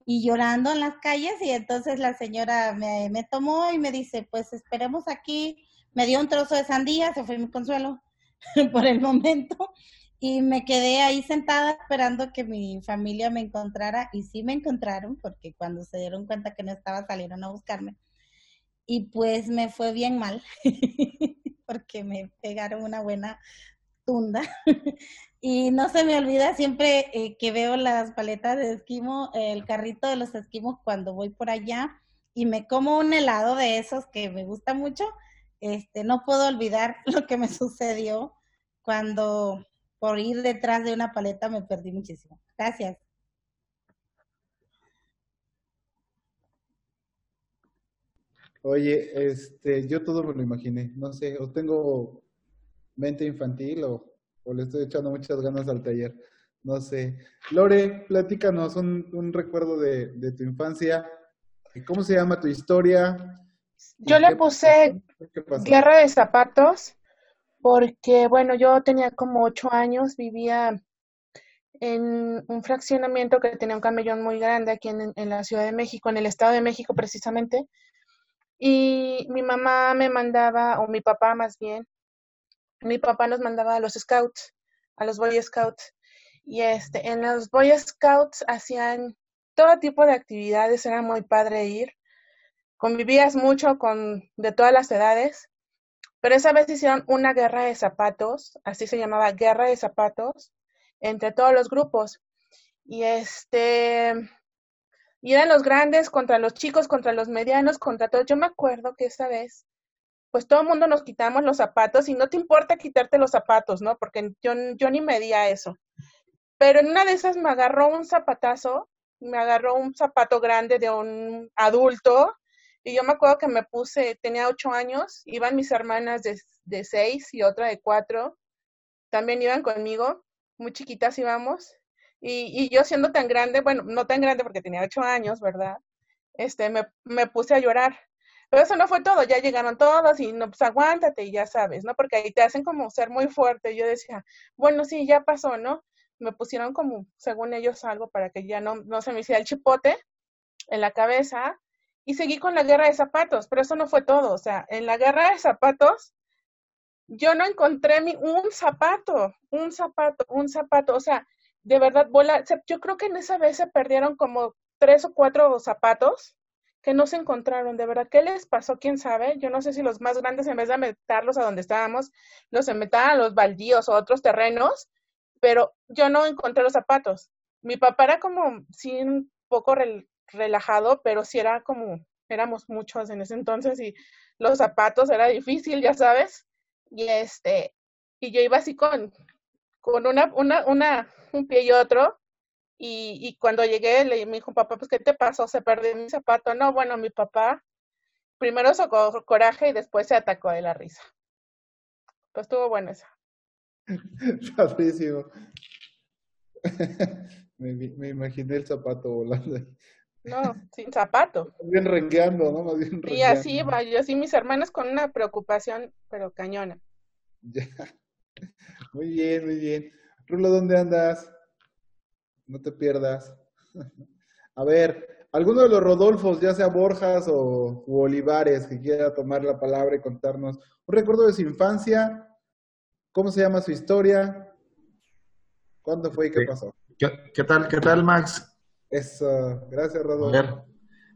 [SPEAKER 6] y llorando en las calles y entonces la señora me, me tomó y me dice, pues esperemos aquí, me dio un trozo de sandía, se fue mi consuelo *laughs* por el momento y me quedé ahí sentada esperando que mi familia me encontrara y sí me encontraron porque cuando se dieron cuenta que no estaba salieron a buscarme y pues me fue bien mal *laughs* porque me pegaron una buena tunda *laughs* y no se me olvida siempre eh, que veo las paletas de esquimo, el carrito de los esquimos cuando voy por allá y me como un helado de esos que me gusta mucho, este, no puedo olvidar *laughs* lo que me sucedió cuando por ir detrás de una paleta me perdí muchísimo. Gracias.
[SPEAKER 1] Oye, este, yo todo me lo imaginé. No sé, o tengo mente infantil o, o le estoy echando muchas ganas al taller. No sé. Lore, platícanos un, un recuerdo de, de tu infancia. ¿Cómo se llama tu historia? ¿Y
[SPEAKER 7] Yo le puse. Guerra de Zapatos porque, bueno, yo tenía como ocho años, vivía en un fraccionamiento que tenía un camellón muy grande aquí en, en la Ciudad de México, en el Estado de México precisamente, y mi mamá me mandaba, o mi papá más bien, mi papá nos mandaba a los scouts, a los Boy Scouts, y este, en los Boy Scouts hacían todo tipo de actividades, era muy padre ir convivías mucho con de todas las edades, pero esa vez hicieron una guerra de zapatos, así se llamaba guerra de zapatos, entre todos los grupos. Y este, y eran los grandes contra los chicos, contra los medianos, contra todos. Yo me acuerdo que esa vez, pues todo el mundo nos quitamos los zapatos y no te importa quitarte los zapatos, ¿no? Porque yo, yo ni medía eso. Pero en una de esas me agarró un zapatazo, me agarró un zapato grande de un adulto y yo me acuerdo que me puse, tenía ocho años, iban mis hermanas de, de seis y otra de cuatro, también iban conmigo, muy chiquitas íbamos, y, y yo siendo tan grande, bueno, no tan grande porque tenía ocho años, ¿verdad? Este, me, me puse a llorar. Pero eso no fue todo, ya llegaron todos y no, pues aguántate y ya sabes, ¿no? Porque ahí te hacen como ser muy fuerte. Yo decía, bueno, sí, ya pasó, ¿no? Me pusieron como, según ellos, algo para que ya no, no se me hiciera el chipote en la cabeza y seguí con la guerra de zapatos, pero eso no fue todo. O sea, en la guerra de zapatos, yo no encontré mi, un zapato, un zapato, un zapato. O sea, de verdad, bola, yo creo que en esa vez se perdieron como tres o cuatro zapatos que no se encontraron, de verdad, ¿qué les pasó? ¿Quién sabe? Yo no sé si los más grandes, en vez de meterlos a donde estábamos, los metan a los baldíos o otros terrenos, pero yo no encontré los zapatos. Mi papá era como, sí, un poco relajado, pero sí era como, éramos muchos en ese entonces y los zapatos era difícil, ya sabes, y este, y yo iba así con, con una, una, una, un pie y otro, y, y cuando llegué le me dijo, papá, pues, ¿qué te pasó? Se perdió mi zapato. No, bueno, mi papá primero sacó coraje y después se atacó de la risa. Pues estuvo bueno eso. *laughs*
[SPEAKER 1] Padrísimo. *laughs* me, me imaginé el zapato volando.
[SPEAKER 7] No, sin zapato.
[SPEAKER 1] Bien rengueando, ¿no? Más bien
[SPEAKER 7] y así va, yo así mis hermanos con una preocupación, pero cañona. *laughs*
[SPEAKER 1] Ya. Muy bien, muy bien. Rulo, ¿dónde andas? No te pierdas. *laughs* A ver, alguno de los Rodolfos, ya sea Borjas o u Olivares, que quiera tomar la palabra y contarnos un recuerdo de su infancia, cómo se llama su historia, cuándo fue y qué pasó.
[SPEAKER 8] ¿Qué, qué tal, qué tal, Max?
[SPEAKER 1] Eso, gracias,
[SPEAKER 8] A
[SPEAKER 1] Rodolfo.
[SPEAKER 8] ver,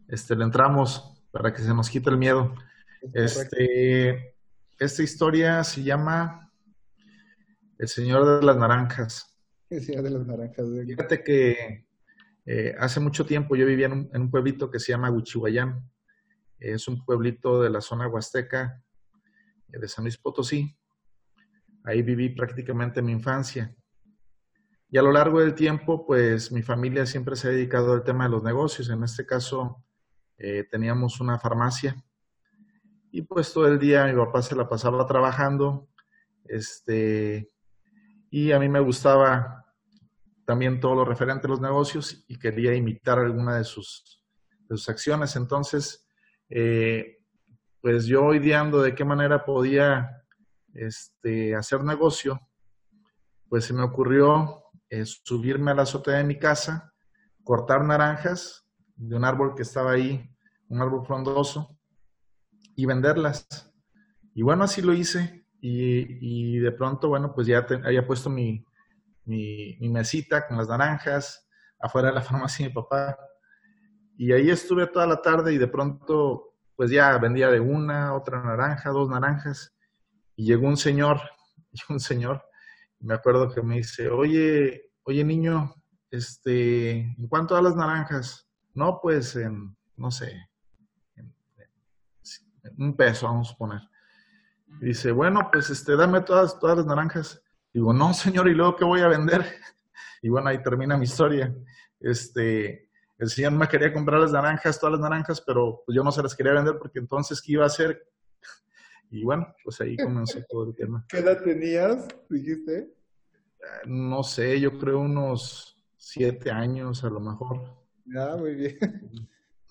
[SPEAKER 8] este, le entramos para que se nos quite el miedo. Este, esta historia se llama El Señor de las Naranjas. *laughs*
[SPEAKER 1] El Señor de las Naranjas.
[SPEAKER 8] Fíjate que eh, hace mucho tiempo yo vivía en un, en un, pueblito que se llama Huichihuayán. Es un pueblito de la zona huasteca eh, de San Luis Potosí. Ahí viví prácticamente mi infancia. Y a lo largo del tiempo, pues mi familia siempre se ha dedicado al tema de los negocios. En este caso, eh, teníamos una farmacia. Y pues todo el día mi papá se la pasaba trabajando. Este, y a mí me gustaba también todo lo referente a los negocios y quería imitar alguna de sus, acciones. Entonces, eh, pues yo ideando de qué manera podía este, hacer negocio, pues se me ocurrió eh, subirme a la azotea de mi casa, cortar naranjas de un árbol que estaba ahí, un árbol frondoso, y venderlas. Y bueno, así lo hice. Y, de pronto, bueno, pues ya había puesto mi, mesita con las naranjas afuera de la *laughs* farmacia de mi papá. Y ahí estuve toda la tarde y de pronto, pues ya vendía de una, otra naranja, dos naranjas. Y llegó un señor, *laughs* un señor, me acuerdo que me dice, oye, oye niño, este, ¿en cuánto a las naranjas? No, pues en, no sé, un peso, vamos a poner. Dice, bueno, pues este, dame todas, todas las naranjas. Digo, no, señor, ¿y luego qué voy a vender? *laughs* Y bueno, ahí termina mi historia. Este, el señor me quería comprar las naranjas, todas las naranjas, pero pues yo no se las quería vender porque entonces, ¿qué iba a hacer? *laughs* Y bueno, pues ahí comenzó todo el tema. *laughs*
[SPEAKER 1] ¿Qué edad tenías, dijiste?
[SPEAKER 8] No sé, yo creo unos siete años a lo mejor.
[SPEAKER 1] Ah, muy bien.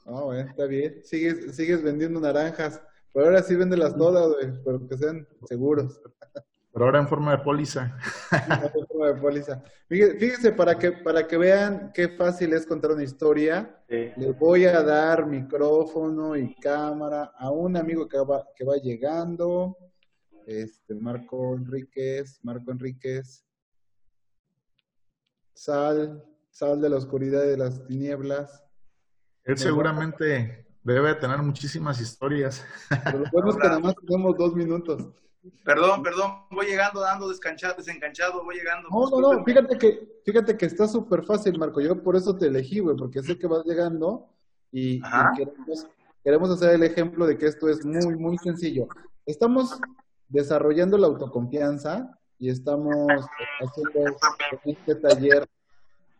[SPEAKER 1] Ah, bueno, está bien. Sigues, sigues vendiendo naranjas. Pero ahora sí véndelas todas, güey, pero que sean seguros.
[SPEAKER 8] Pero ahora en forma de póliza. *laughs*
[SPEAKER 1] en forma de póliza. Fíjense, para que, para que vean qué fácil es contar una historia, sí. les voy a dar micrófono y cámara a un amigo que va, que va llegando, este, Marco Enríquez, Marco Enríquez, sal, sal de la oscuridad y de las tinieblas.
[SPEAKER 8] Él seguramente Debe tener muchísimas historias.
[SPEAKER 1] Pero lo bueno es que nada más tenemos dos minutos.
[SPEAKER 9] Perdón, perdón, voy llegando, dando descanchado, desencanchado, voy llegando.
[SPEAKER 1] No, no, no, fíjate que, fíjate que está súper fácil, Marco. Yo por eso te elegí, güey, porque sé que vas llegando y, y queremos, queremos hacer el ejemplo de que esto es muy, muy sencillo. Estamos desarrollando la autoconfianza y estamos haciendo en este taller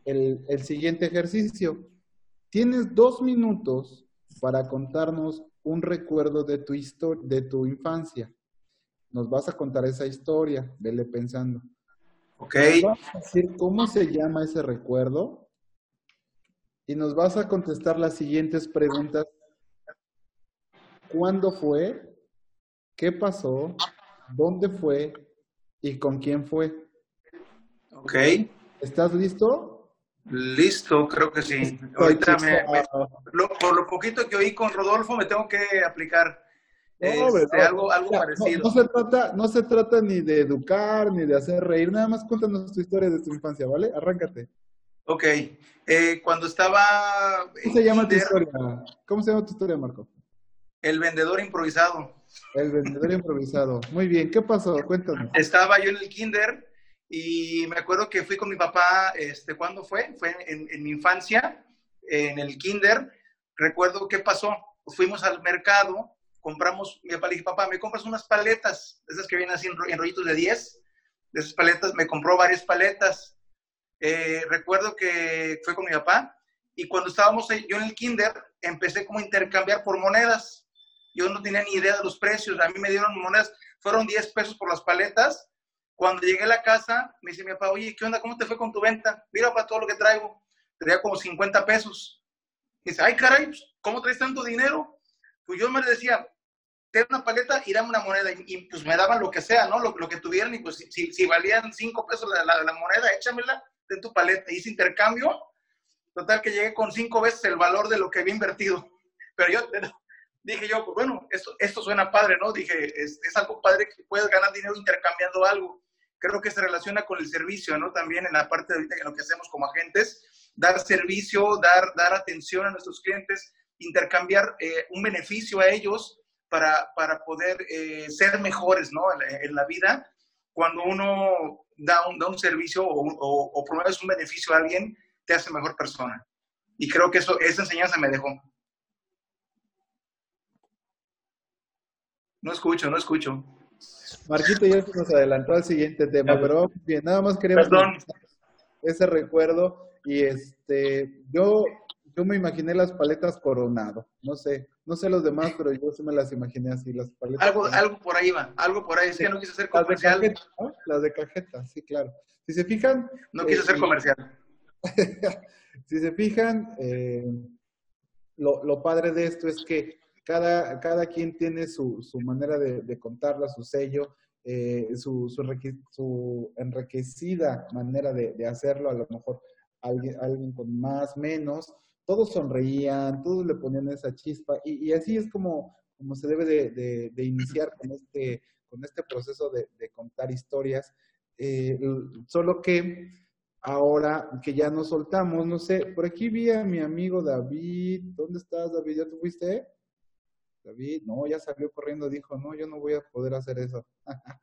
[SPEAKER 1] el, el siguiente ejercicio. Tienes dos minutos para contarnos un recuerdo de tu, de tu infancia. Nos vas a contar esa historia, vele pensando.
[SPEAKER 9] Ok.
[SPEAKER 1] Nos vas a decir cómo se llama ese recuerdo y nos vas a contestar las siguientes preguntas. ¿Cuándo fue? ¿Qué pasó? ¿Dónde fue? ¿Y con quién fue?
[SPEAKER 9] Ok.
[SPEAKER 1] ¿Estás listo?
[SPEAKER 9] Listo, creo que sí. Ahorita me, por lo poquito que oí con Rodolfo, me tengo que aplicar este, algo, algo parecido.
[SPEAKER 1] No, se trata, no se trata ni de educar, ni de hacer reír, nada más cuéntanos tu historia de tu infancia, ¿vale? Arráncate.
[SPEAKER 9] Ok. Eh, cuando estaba...
[SPEAKER 1] ¿Cómo se llama tu historia? ¿Cómo se llama tu historia, Marco?
[SPEAKER 9] El vendedor improvisado.
[SPEAKER 1] El vendedor improvisado. Muy bien, ¿qué pasó? Cuéntanos.
[SPEAKER 9] Estaba yo en el kinder y me acuerdo que fui con mi papá, este, ¿cuándo fue? Fue en, en mi infancia, en el kinder. Recuerdo qué pasó. Fuimos al mercado, compramos, mi papá le dije, papá, ¿me compras unas paletas? Esas que vienen así en, rollitos de 10. De esas paletas, me compró varias paletas. Eh, recuerdo que fue con mi papá y cuando estábamos ahí, yo en el kinder empecé como a intercambiar por monedas. Yo no tenía ni idea de los precios. A mí me dieron monedas, fueron 10 pesos por las paletas cuando llegué a la casa, me dice mi papá, oye, ¿qué onda? ¿Cómo te fue con tu venta? Mira, para todo lo que traigo. Traía como 50 pesos. dice, ay, caray, pues, ¿cómo traes tanto dinero? Pues yo me decía, ten una paleta y dame una moneda. Y, pues me daban lo que sea, ¿no? Lo, que tuvieran. Y pues si, si valían 5 pesos la, la, moneda, échamela, ten tu paleta. Hice intercambio. Total que llegué con 5 veces el valor de lo que había invertido. Pero yo *laughs* dije yo, pues bueno, esto, esto suena padre, ¿no? Dije, es, es algo padre que puedes ganar dinero intercambiando algo creo que se relaciona con el servicio, ¿no? También en la parte de ahorita que lo que hacemos como agentes, dar servicio, dar, dar atención a nuestros clientes, intercambiar eh, un beneficio a ellos para, para poder eh, ser mejores, ¿no? En, la vida. Cuando uno da un, da un servicio o, o, o promueves un beneficio a alguien, te hace mejor persona. Y creo que eso, esa enseñanza me dejó. No escucho, no escucho.
[SPEAKER 1] Marquito ya se nos adelantó al siguiente tema, pero bien, nada más queremos ese recuerdo y este, yo, yo me imaginé las paletas Coronado, no sé, no sé los demás, pero yo sí me las imaginé así, las paletas.
[SPEAKER 9] Algo, algo por ahí va, algo por ahí, es que no quise hacer comercial.
[SPEAKER 1] Las de cajeta, las de cajeta sí, claro. Si se fijan...
[SPEAKER 9] No quise hacer eh, comercial. *laughs*
[SPEAKER 1] si se fijan, eh, lo, lo padre de esto es que cada, cada quien tiene su, su manera de, de, contarla, su sello, eh, su, su, enriquecida manera de, hacerlo, a lo mejor alguien, alguien con más, menos, todos sonreían, todos le ponían esa chispa. Y, y así es como, como se debe de, de, iniciar con este, con este proceso de, contar historias, eh, solo que ahora que ya nos soltamos, no sé, por aquí vi a mi amigo David, ¿dónde estás David? ¿Ya te fuiste? David, no, ya salió corriendo, dijo, no, yo no voy a poder hacer eso. *laughs*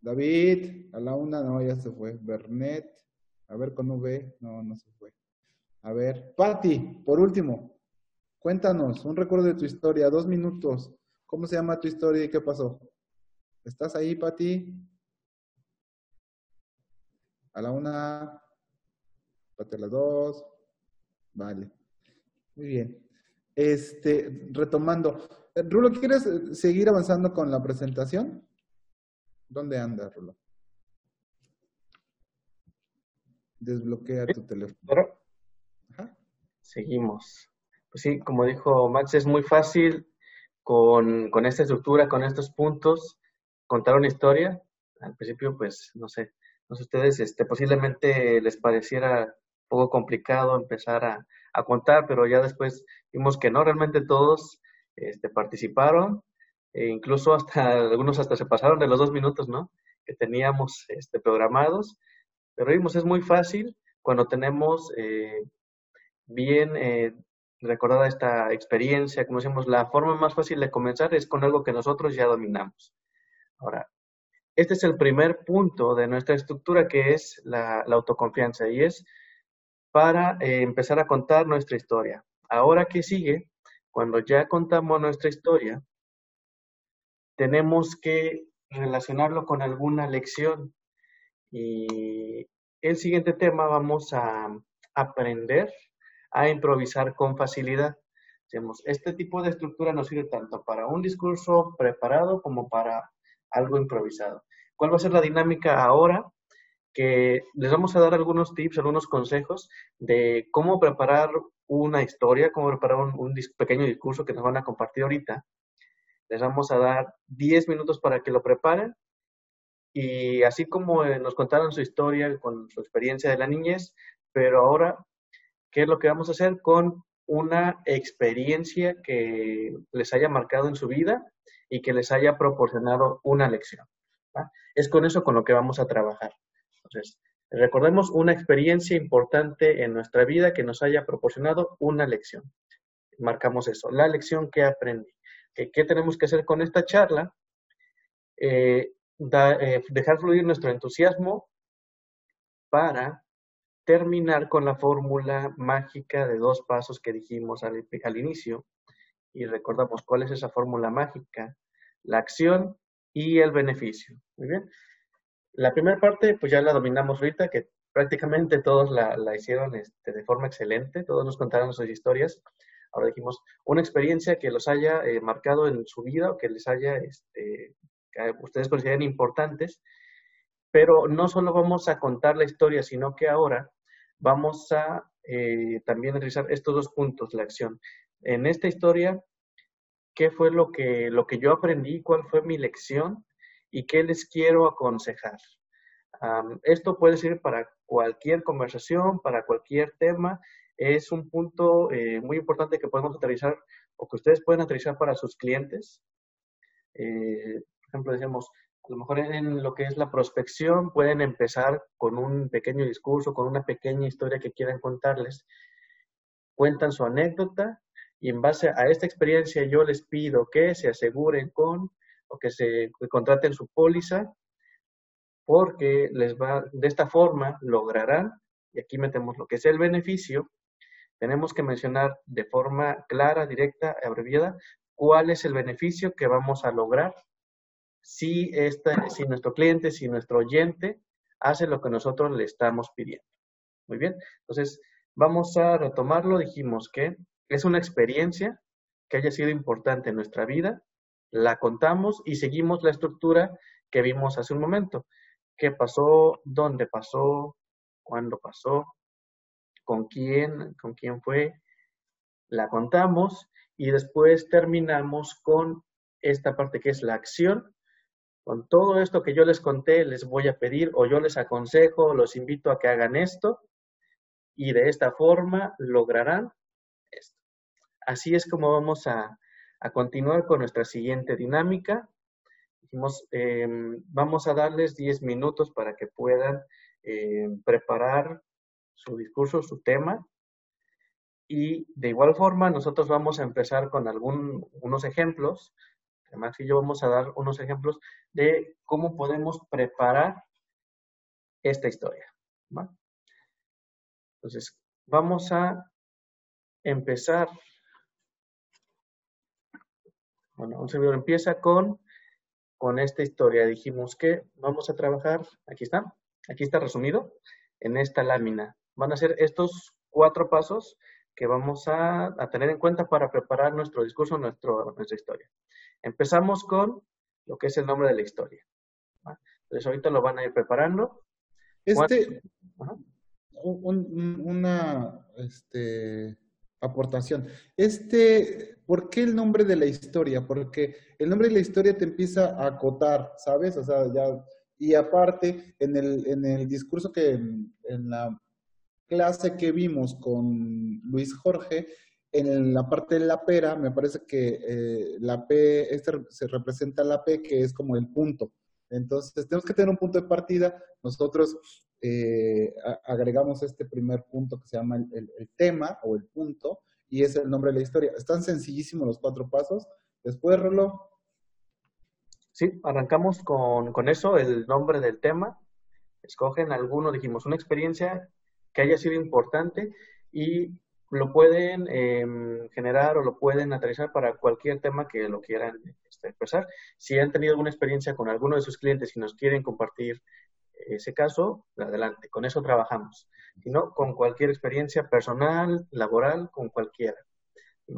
[SPEAKER 1] David, a la una, no, ya se fue. Bernet, a ver con V, no, no se fue. A ver, Patti, por último, cuéntanos un recuerdo de tu historia, dos minutos. ¿Cómo se llama tu historia y qué pasó? ¿Estás ahí, Patti? A la una, Pati a las dos. Vale. Muy bien. Este, retomando, Rulo, ¿quieres seguir avanzando con la presentación? ¿Dónde anda, Rulo? Desbloquea tu teléfono.
[SPEAKER 2] Seguimos. Pues sí, como dijo Max, es muy fácil con, con esta estructura, con estos puntos, contar una historia. Al principio, pues, no sé, no sé ustedes, este, posiblemente les pareciera poco complicado empezar a, a contar, pero ya después vimos que no, realmente todos este, participaron, e incluso hasta *laughs* algunos hasta se pasaron de los dos minutos, ¿no? Que teníamos este, programados, pero vimos, es muy fácil cuando tenemos eh, bien eh, recordada esta experiencia, como decimos, la forma más fácil de comenzar es con algo que nosotros ya dominamos. Ahora, este es el primer punto de nuestra estructura que es la, autoconfianza y es para eh, empezar a contar nuestra historia. Ahora que sigue, cuando ya contamos nuestra historia, tenemos que relacionarlo con alguna lección. Y el siguiente tema vamos a aprender a improvisar con facilidad. este tipo de estructura nos sirve tanto para un discurso preparado como para algo improvisado. ¿Cuál va a ser la dinámica ahora? Que les vamos a dar algunos tips, algunos consejos de cómo preparar una historia, cómo preparar un, pequeño discurso que nos van a compartir ahorita. Les vamos a dar 10 minutos para que lo preparen y así como eh, nos contaron su historia con su experiencia de la niñez, pero ahora, ¿qué es lo que vamos a hacer con una experiencia que les haya marcado en su vida y que les haya proporcionado una lección. Es con eso con lo que vamos a trabajar. Entonces, recordemos una experiencia importante en nuestra vida que nos haya proporcionado una lección. Marcamos eso, la lección que aprendí. ¿Qué tenemos que hacer con esta charla? Eh, eh, dejar fluir nuestro entusiasmo para terminar con la fórmula mágica de dos pasos que dijimos al, al inicio y recordamos cuál es esa fórmula mágica, la acción y el beneficio. Muy bien. La primera parte, pues ya la dominamos ahorita, que prácticamente todos la, hicieron este, de forma excelente, todos nos contaron sus historias. Ahora dijimos, una experiencia que los haya eh, marcado en su vida o que les haya, este, que ustedes consideren importantes, pero no solo vamos a contar la historia, sino que ahora vamos a eh, también realizar estos dos puntos, la acción. En esta historia, qué fue lo que, lo que yo aprendí, cuál fue mi lección y qué les quiero aconsejar. esto puede ser para cualquier conversación, para cualquier tema. Es un punto eh, muy importante que podemos utilizar o que ustedes pueden utilizar para sus clientes. Eh, por ejemplo, decíamos, a lo mejor en lo que es la prospección pueden empezar con un pequeño discurso, con una pequeña historia que quieran contarles. Cuentan su anécdota y en base a esta experiencia yo les pido que se aseguren con que se contraten su póliza porque les va de esta forma lograrán y aquí metemos lo que es el beneficio tenemos que mencionar de forma clara, directa, abreviada cuál es el beneficio que vamos a lograr si esta, si nuestro cliente, si nuestro oyente hace lo que nosotros le estamos pidiendo. Muy bien, entonces vamos a retomarlo. Dijimos que es una experiencia que haya sido importante en nuestra vida, la contamos y seguimos la estructura que vimos hace un momento. ¿Qué pasó? ¿Dónde pasó? ¿Cuándo pasó? ¿Con quién? ¿Con quién fue? La contamos y después terminamos con esta parte que es la acción. Con todo esto que yo les conté, les voy a pedir o yo les aconsejo, los invito a que hagan esto y de esta forma lograrán Así es como vamos a, continuar con nuestra siguiente dinámica. Dijimos, em, vamos a darles 10 minutos para que puedan em, preparar su discurso, su tema. Y de igual forma, nosotros vamos a empezar con algunos ejemplos. Además, y yo vamos a dar unos ejemplos de cómo podemos preparar esta historia. Entonces, vamos a empezar bueno, un servidor empieza con, con esta historia. Dijimos que vamos a trabajar, aquí está, aquí está resumido, en esta lámina. Van a ser estos cuatro pasos que vamos a, tener en cuenta para preparar nuestro discurso, nuestro, nuestra historia. Empezamos con lo que es el nombre de la historia. Entonces ahorita lo van a ir preparando.
[SPEAKER 1] Este, una, este, aportación. Este, ¿por qué el nombre de la historia? Porque el nombre de la historia te empieza a acotar, ¿sabes? O sea, ya, y aparte, en el, en el discurso que, en la clase que vimos con Luis Jorge, en la parte de la pera, me parece que eh, la P, este se representa la P, que es como el punto. Entonces, tenemos que tener un punto de partida. Nosotros eh, agregamos este primer punto que se llama el, tema o el punto, y es el nombre de la historia. Están sencillísimos los cuatro pasos. Después, Rolo.
[SPEAKER 2] Sí, arrancamos con, con eso, el nombre del tema. Escogen alguno, dijimos, una experiencia que haya sido importante y lo pueden em, generar o lo pueden aterrizar para cualquier tema que lo quieran este, expresar. Si han tenido alguna experiencia con alguno de sus clientes y nos quieren compartir ese caso, adelante, con eso trabajamos. Si no, con cualquier experiencia personal, laboral, con cualquiera.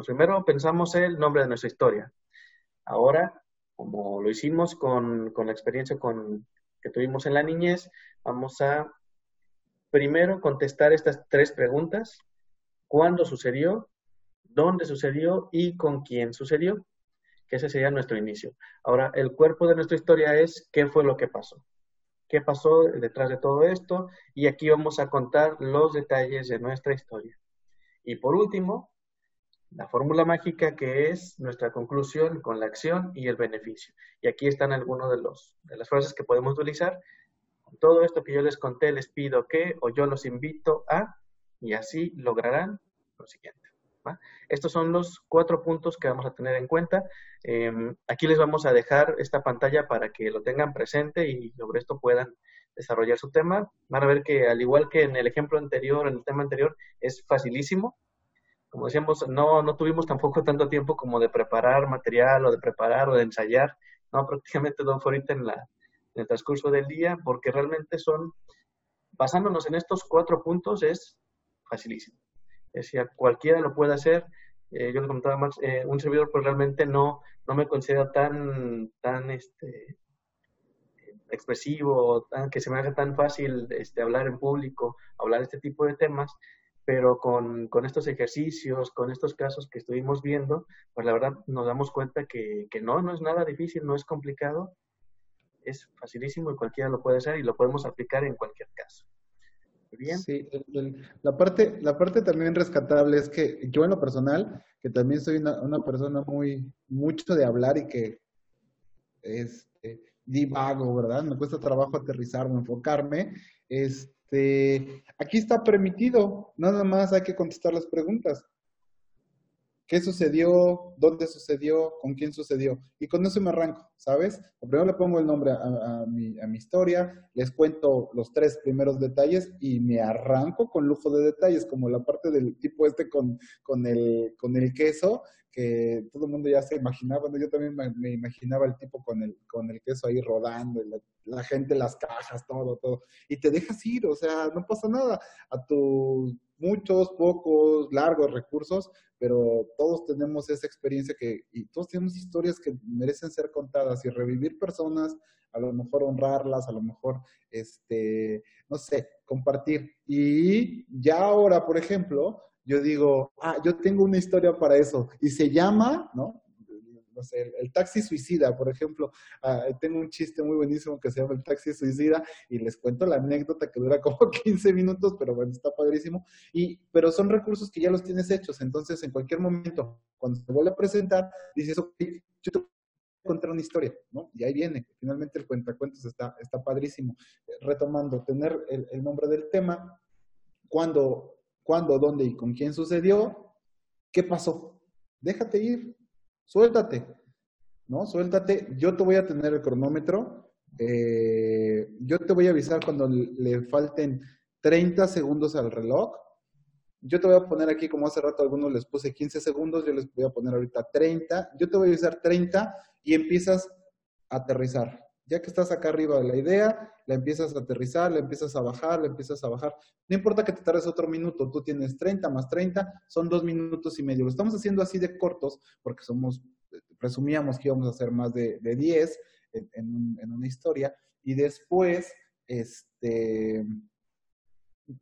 [SPEAKER 2] Primero pensamos el nombre de nuestra historia. Ahora, como lo hicimos con, con la experiencia con, que tuvimos en la niñez, vamos a primero contestar estas tres preguntas cuándo sucedió, dónde sucedió y con quién sucedió, que ese sería nuestro inicio. Ahora, el cuerpo de nuestra historia es qué fue lo que pasó, qué pasó detrás de todo esto y aquí vamos a contar los detalles de nuestra historia. Y por último, la fórmula mágica que es nuestra conclusión con la acción y el beneficio. Y aquí están algunos de, los, de las frases que podemos utilizar. Todo esto que yo les conté, les pido que o yo los invito a y así lograrán lo siguiente. Estos son los cuatro puntos que vamos a tener en cuenta. Em, aquí les vamos a dejar esta pantalla para que lo tengan presente y sobre esto puedan desarrollar su tema. Van a ver que al igual que en el ejemplo anterior, en el tema anterior, es facilísimo. Como decíamos, no, no tuvimos tampoco *laughs* tanto tiempo como de preparar material o de preparar o de ensayar. No, prácticamente todo fue en el transcurso del día porque realmente son, basándonos en estos cuatro puntos, es facilísimo. Es decir, cualquiera lo puede hacer. Eh, yo le comentaba más, eh, un servidor pues realmente no, no me considero tan, tan este, expresivo, tan, que se me haga tan fácil este, hablar en público, hablar este tipo de temas, pero con, con, estos ejercicios, con estos casos que estuvimos viendo, pues la verdad nos damos cuenta que, que no, no es nada difícil, no es complicado, es facilísimo y cualquiera lo puede hacer y lo podemos aplicar en cualquier caso.
[SPEAKER 1] Sí, la, parte, la parte también rescatable es que yo en lo personal, que también soy una, una persona muy, mucho de hablar y que este, divago, ¿verdad? Me cuesta trabajo aterrizarme, enfocarme. Este, aquí está permitido, nada más hay que contestar las preguntas qué sucedió, dónde sucedió, con quién sucedió. Y con eso me arranco, ¿sabes? primero le pongo el nombre a, mi, a, mi, historia, les cuento los tres primeros detalles y me arranco con lujo de detalles, como la parte del tipo este con, con, el, con el queso, que todo el mundo ya se imaginaba, yo también me, imaginaba el tipo con el, con el queso ahí rodando, la, la, gente, las cajas, todo, todo, y te dejas ir, o sea, no pasa nada, a tus muchos, pocos, largos recursos, pero todos tenemos esa experiencia que, y todos tenemos historias que merecen ser contadas y revivir personas, a lo mejor honrarlas, a lo mejor, este, no sé, compartir. Y ya ahora, por ejemplo, yo digo, ah, yo tengo una historia para eso y se llama, ¿no? No el, taxi suicida, por ejemplo. Ah, tengo un chiste muy buenísimo que se llama el taxi suicida y les cuento la anécdota que dura *laughs* como 15 minutos, pero bueno, está padrísimo. Y, pero son recursos que ya los tienes hechos, entonces en cualquier momento, cuando te vuelve a presentar, dices, ok, yo te contar una historia, ¿no? Y ahí viene, finalmente el cuentacuentos está, está padrísimo. Retomando, tener el, el nombre del tema, cuándo, cuándo, dónde y con quién sucedió, qué pasó. Déjate ir, suéltate, ¿no? Suéltate. Yo te voy a tener el cronómetro. Eh, yo te voy a avisar cuando le falten 30 segundos al reloj. Yo te voy a poner aquí, como hace rato algunos les puse 15 segundos, yo les voy a poner ahorita 30. Yo te voy a avisar 30 y empiezas a aterrizar. Ya que estás acá arriba de la idea, la empiezas a aterrizar, la empiezas a bajar, la empiezas a bajar. No importa que te tardes otro minuto, tú tienes 30 más 30, son dos minutos y medio. Lo estamos haciendo así de cortos porque somos, presumíamos que íbamos a hacer más de, de 10 en, en, una historia y después, este,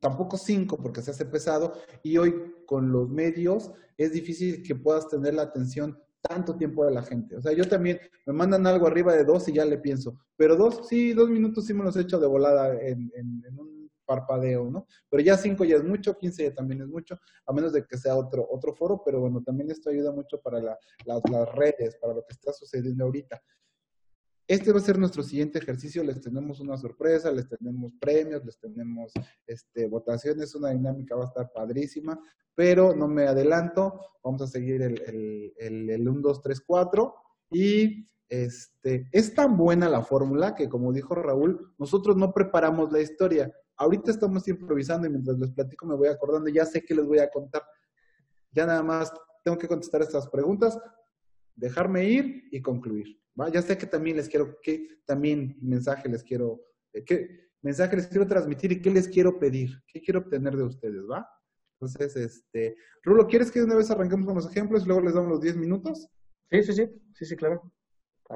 [SPEAKER 1] tampoco 5 porque se hace pesado y hoy con los medios es difícil que puedas tener la atención tanto tiempo de la gente. O sea, yo también me mandan algo arriba de dos y ya le pienso. Pero dos, sí, dos minutos sí me los he hecho de volada en, un parpadeo, ¿no? Pero ya cinco ya es mucho, quince ya también es mucho, a menos de que sea otro, otro foro, pero bueno, también esto ayuda mucho para las, las redes, para lo que está sucediendo ahorita. Este va a ser nuestro siguiente ejercicio. Les tenemos una sorpresa, les tenemos premios, les tenemos este, votaciones. Una dinámica va a estar padrísima, pero no me adelanto. Vamos a seguir el, el, el, 1, 2, 3, 4. Y este, es tan buena la fórmula que, como dijo Raúl, nosotros no preparamos la historia. Ahorita estamos improvisando y mientras les platico me voy acordando, ya sé que les voy a contar. Ya nada más tengo que contestar estas preguntas, dejarme ir y concluir. ¿Va? Ya sé que también les quiero, que también mensaje les quiero, eh, qué mensaje les quiero transmitir y qué les quiero pedir, qué quiero obtener de ustedes, ¿va? Entonces, este, Rulo, ¿quieres que de una vez arranquemos con los ejemplos y luego les damos los 10 minutos?
[SPEAKER 2] Sí, sí, sí, sí, sí, claro.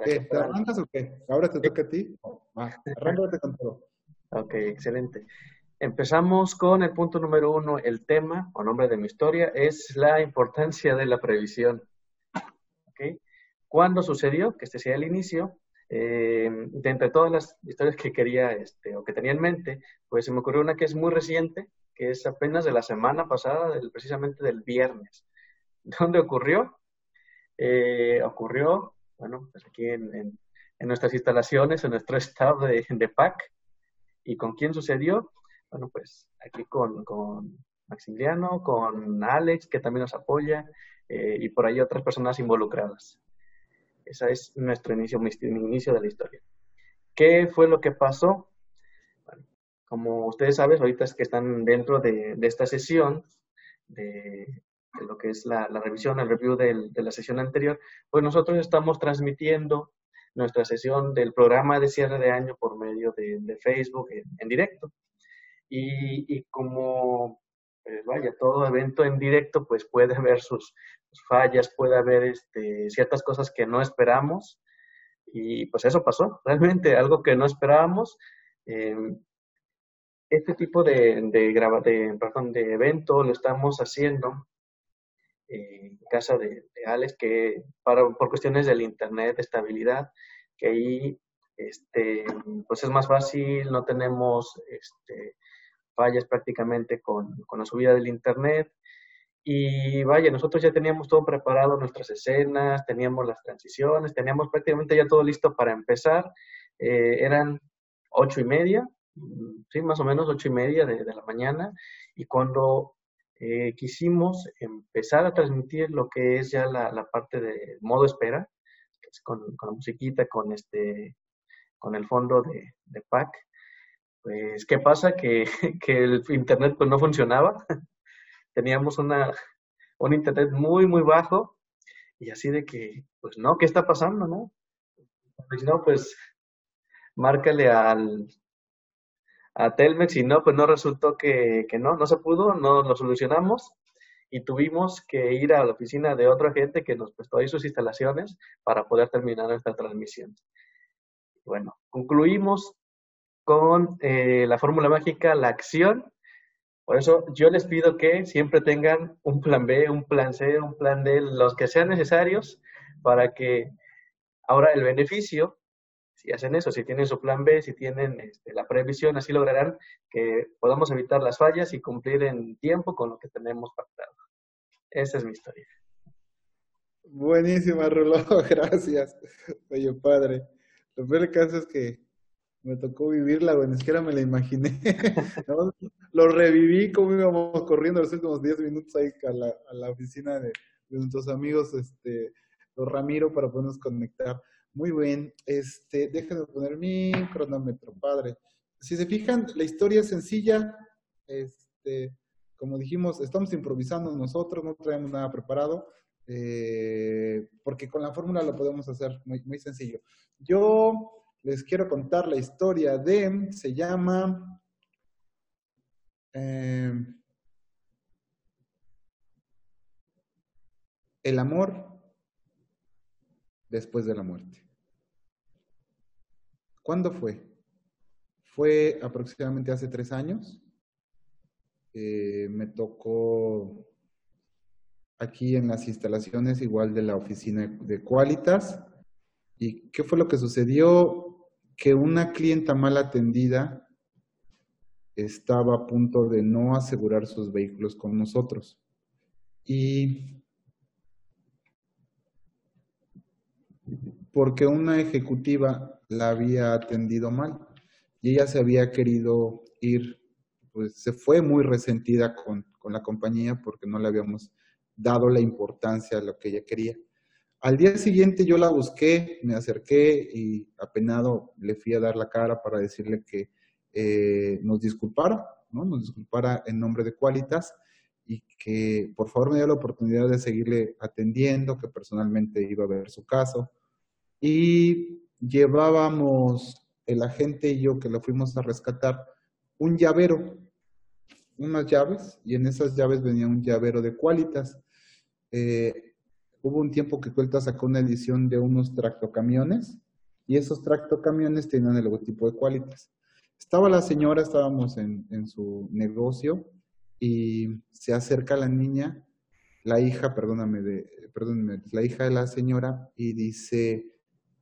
[SPEAKER 1] ¿Qué, ¿Te arrancas o qué? Ahora te toca a ti. Va, arráncate con todo.
[SPEAKER 2] Ok, excelente. Empezamos con el punto número uno. El tema o nombre de mi historia es la importancia de la previsión. ¿Okay? ¿Cuándo sucedió? Que este sea el inicio. Eh, de entre todas las historias que quería este, o que tenía en mente, pues se me ocurrió una que es muy reciente, que es apenas de la semana pasada, del, precisamente del viernes. *laughs* ¿Dónde ocurrió? Eh, ocurrió, bueno, pues aquí en, nuestras instalaciones, en nuestro *laughs* estado de, de PAC. ¿Y con quién sucedió? Bueno, pues aquí con, con Maximiliano, con Alex, que también nos apoya, eh, y por ahí otras personas involucradas. Ese es nuestro inicio, mi inicio de la historia. ¿Qué fue lo que pasó? Como ustedes saben, ahorita es que están dentro de, esta sesión de, lo que es la, revisión, el review de la sesión anterior, pues nosotros estamos transmitiendo nuestra sesión del programa de cierre de año por medio de, Facebook en, directo. Y como, pues vaya, todo evento en directo, pues puede haber sus, fallas, puede haber este, ciertas cosas que no esperamos. Y pues eso pasó, *laughs* realmente algo que no esperábamos. Eh, este tipo de, de, de, perdón, de evento lo estamos haciendo en casa de, de Alex, que para, por cuestiones del internet, de estabilidad, que ahí este, pues es más fácil, no tenemos este, fallas prácticamente con, con, la subida del internet. Y vaya, nosotros ya teníamos todo preparado, nuestras escenas, teníamos las transiciones, teníamos prácticamente ya todo listo para empezar. Eh, eran ocho y media, sí, más o menos ocho y media de, de la mañana. Y cuando eh, quisimos empezar a transmitir lo que es ya la, la parte de modo espera, con, con, la musiquita, con este, con el fondo de, de pack. Pues, ¿qué pasa? Que, *laughs* que el internet pues no funcionaba. *laughs* Teníamos una, un internet muy, muy bajo y así de que, pues no, ¿qué está pasando, no? Pues no, pues márcale al, a Telmex y no, pues no resultó que, que, no, no se pudo, no lo solucionamos y tuvimos que ir a la oficina de otra gente que nos prestó ahí sus instalaciones para poder terminar esta transmisión. Bueno, concluimos con eh, la fórmula mágica, la acción. Por eso yo les pido que siempre tengan un plan B, un plan C, un plan D, los que sean necesarios para que ahora el beneficio si hacen eso, si tienen su plan B, si tienen este, la previsión, así lograrán que podamos evitar las fallas y cumplir en tiempo con lo que tenemos pactado. Esa es mi historia.
[SPEAKER 1] Buenísima, Rulo, *laughs* gracias. Oye, padre. Lo peor caso es que me tocó vivirla, güey, ni siquiera me la imaginé. *laughs* lo reviví como íbamos corriendo los últimos 10 minutos ahí a la, a la oficina de, de, nuestros amigos, este, los Ramiro, para podernos conectar. Muy bien, este, déjenme poner mi cronómetro, padre. Si se fijan, la historia es sencilla, este, como dijimos, estamos improvisando nosotros, no traemos nada preparado, eh, porque con la fórmula lo podemos hacer muy, muy sencillo. Yo les quiero contar la historia de, se llama, eh, El amor después de la muerte. ¿Cuándo fue? Fue aproximadamente hace tres años. Eh, me tocó aquí en las instalaciones igual de la oficina de Qualitas. ¿Y qué fue lo que sucedió? Que una clienta mal atendida estaba a punto de no asegurar sus vehículos con nosotros. Y porque una ejecutiva la había atendido mal y ella se había querido ir, pues se fue muy resentida con, con la compañía porque no le habíamos dado la importancia a lo que ella quería. Al día siguiente yo la busqué, me acerqué y apenado le fui a dar la cara para decirle que eh, nos disculpara, ¿no? Nos disculpara en nombre de Qualitas y que por favor me diera la oportunidad de seguirle atendiendo, que personalmente iba a ver su caso. Y llevábamos el agente y yo que lo fuimos a rescatar un llavero, unas llaves, y en esas llaves venía un llavero de Qualitas. Eh, hubo un tiempo que Cuelta sacó una edición de unos tractocamiones y esos tractocamiones tenían el logotipo de Qualitas. Estaba la señora, estábamos en, su negocio y se acerca la niña, la hija, perdóname, de, perdóname, la hija de la señora y dice,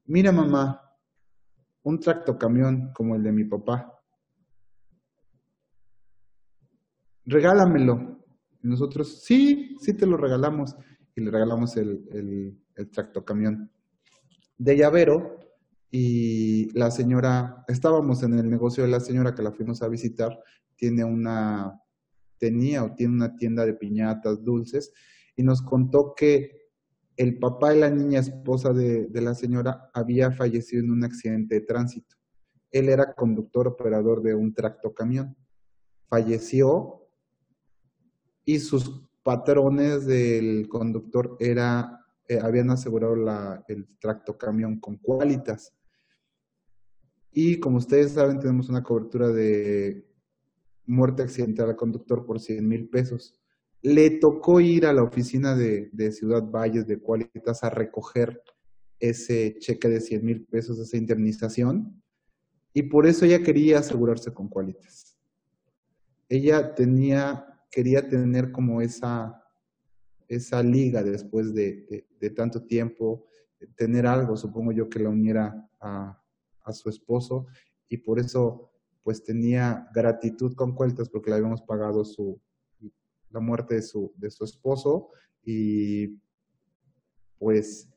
[SPEAKER 1] mira mamá, un tractocamión como el de mi papá. Regálamelo. Y nosotros, sí, sí te lo regalamos. Y le regalamos el, el, el tractocamión de llavero. Y la señora, estábamos en el negocio de la señora que la fuimos a visitar, tiene una, tenía o tiene una tienda de piñatas, dulces, y nos contó que el papá de la niña esposa de, de, la señora había fallecido en un accidente de tránsito. Él era conductor operador de un tractocamión. Falleció y sus patrones del conductor era, eh, habían asegurado el tractocamión con cualitas. Y como ustedes saben, tenemos una cobertura de muerte accidental al conductor por 100 mil pesos. Le tocó ir a la oficina de, de Ciudad Valles de Cualitas a recoger ese cheque de 100 mil pesos, esa indemnización, y por eso ella quería asegurarse con Cualitas. Ella tenía, quería tener como esa, esa liga después de, de, tanto tiempo, tener algo, supongo yo, que la uniera a, a su esposo, y por eso pues tenía gratitud con Cueltas porque le habíamos pagado su, la muerte de su, de su esposo y pues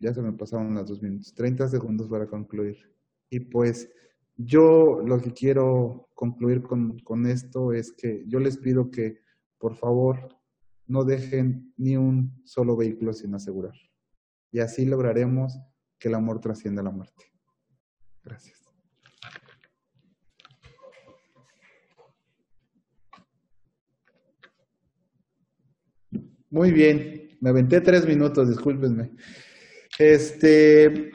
[SPEAKER 1] ya se me pasaron las dos minutos, 30 segundos para concluir. Y pues yo lo que quiero concluir con, esto es que yo les pido que por favor no dejen ni un solo vehículo sin asegurar. Y así lograremos que el amor trascienda la muerte. Gracias. Muy bien, me aventé tres minutos, discúlpenme. Este,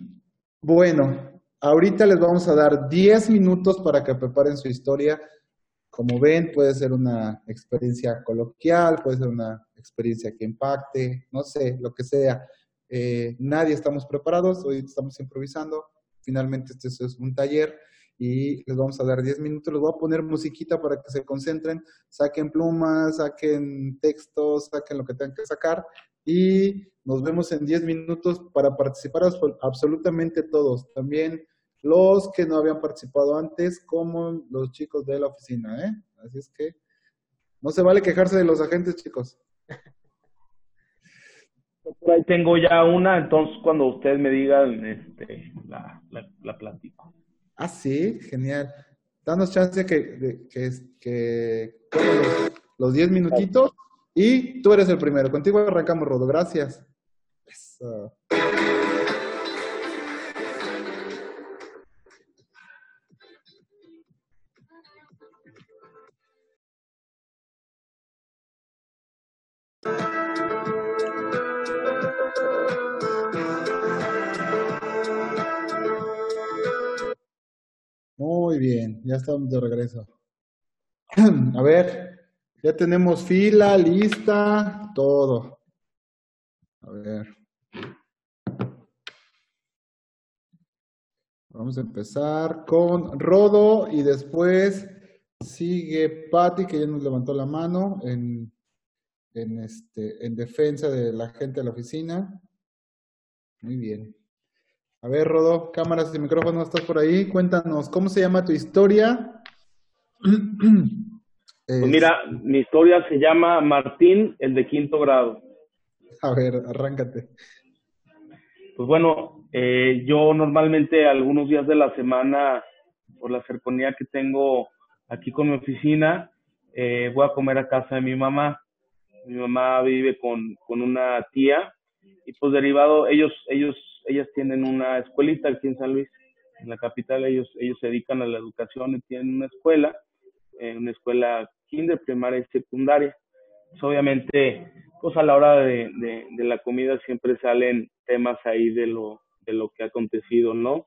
[SPEAKER 1] *clears throat* bueno, ahorita les vamos a dar diez minutos para que preparen su historia. Como ven, puede ser una experiencia coloquial, puede ser una experiencia que impacte, no sé, lo que sea. Eh, nadie estamos preparados, hoy estamos improvisando. Finalmente, este es un taller y les vamos a dar 10 minutos. Les voy a poner musiquita para que se concentren, saquen plumas, saquen textos, saquen lo que tengan que sacar y nos vemos en 10 minutos para participar absolutamente todos. También los que no habían participado antes, como los chicos de la oficina. ¿eh? Así es que no se vale quejarse de los agentes, chicos.
[SPEAKER 10] Por ahí tengo ya una, entonces cuando ustedes me digan, este, la, la, la platico.
[SPEAKER 1] Ah, sí, genial. Danos chance que, que, que, que los 10 minutitos y tú eres el primero. Contigo arrancamos, Rodo. Gracias. Eso. Ya estamos de regreso. *clears throat* A ver, ya tenemos fila, lista, todo. A ver. Vamos a empezar con Rodo y después sigue Patti, que ya nos levantó la mano en, en, este, en defensa de la gente de la oficina. Muy bien. A ver, Rodo, cámaras y micrófonos, ¿estás por ahí? Cuéntanos, ¿cómo se llama tu historia? *clears throat*
[SPEAKER 10] Pues mira, mi historia se llama Martín, el de quinto grado.
[SPEAKER 1] A ver, arráncate.
[SPEAKER 10] pues bueno, eh, yo normalmente algunos días de la semana, por la cercanía que tengo aquí con mi oficina, eh, voy a comer a casa de mi mamá. Mi mamá vive con, con una tía y pues derivado, ellos, ellos, ellas tienen una escuelita aquí en San Luis, en la capital, ellos, ellos se dedican a la educación y tienen una escuela, eh, una escuela kinder, primaria y secundaria. Pues obviamente, pues a la hora de, de, la comida siempre salen temas ahí de lo, de lo que ha acontecido, ¿no?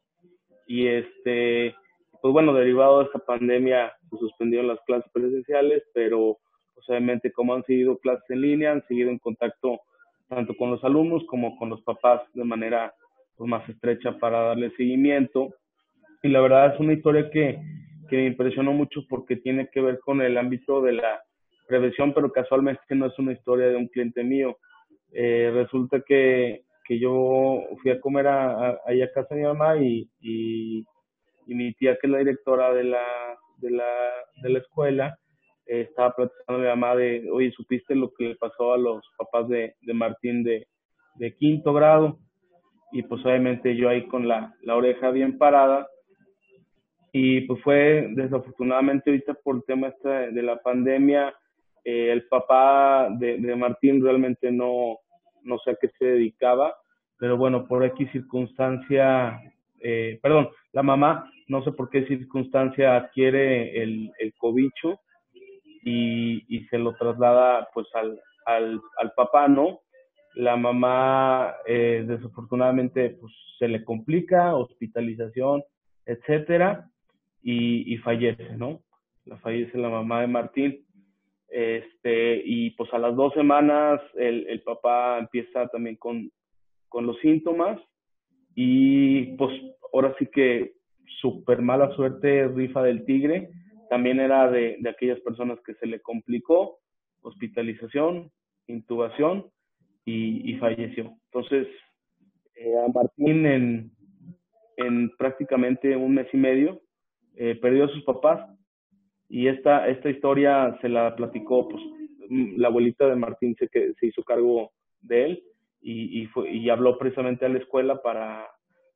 [SPEAKER 10] Y este, pues bueno, derivado de esta pandemia, se suspendieron las clases presenciales, pero pues obviamente como han seguido clases en línea, han seguido en contacto tanto con los alumnos como con los papás de manera pues, más estrecha para darle seguimiento. Y la verdad es una historia que, que me impresionó mucho porque tiene que ver con el ámbito de la prevención, pero casualmente no es una historia de un cliente mío. Eh, resulta que, que, yo fui a comer a, a, casa de mi mamá y, y, y, mi tía, que es la directora de la, de la, de la escuela, eh, estaba platicando a mi mamá de, oye, ¿supiste lo que le pasó a los papás de, de Martín de, de, quinto grado? Y pues obviamente yo ahí con la, la oreja bien parada. Y pues fue desafortunadamente ahorita por el tema este de la pandemia, eh, el papá de, de, Martín realmente no, no sé a qué se dedicaba, pero bueno, por X circunstancia, eh, perdón, la mamá, no sé por qué circunstancia adquiere el, el cobicho y, y se lo traslada pues al, al, al papá, ¿no? La mamá eh, desafortunadamente pues se le complica, hospitalización, etcétera, y, y fallece, ¿no? La fallece la mamá de Martín. Este, y pues a las dos semanas el, el papá empieza también con, con los síntomas y pues ahora sí que súper mala suerte, rifa del tigre, también era de, de, aquellas personas que se le complicó, hospitalización, intubación y, y falleció. Entonces, eh, a Martín en, en prácticamente un mes y medio eh, perdió a sus papás y esta, esta historia se la platicó, pues, la abuelita de Martín se, que, se hizo cargo de él y, y, fue, y habló precisamente a la escuela para,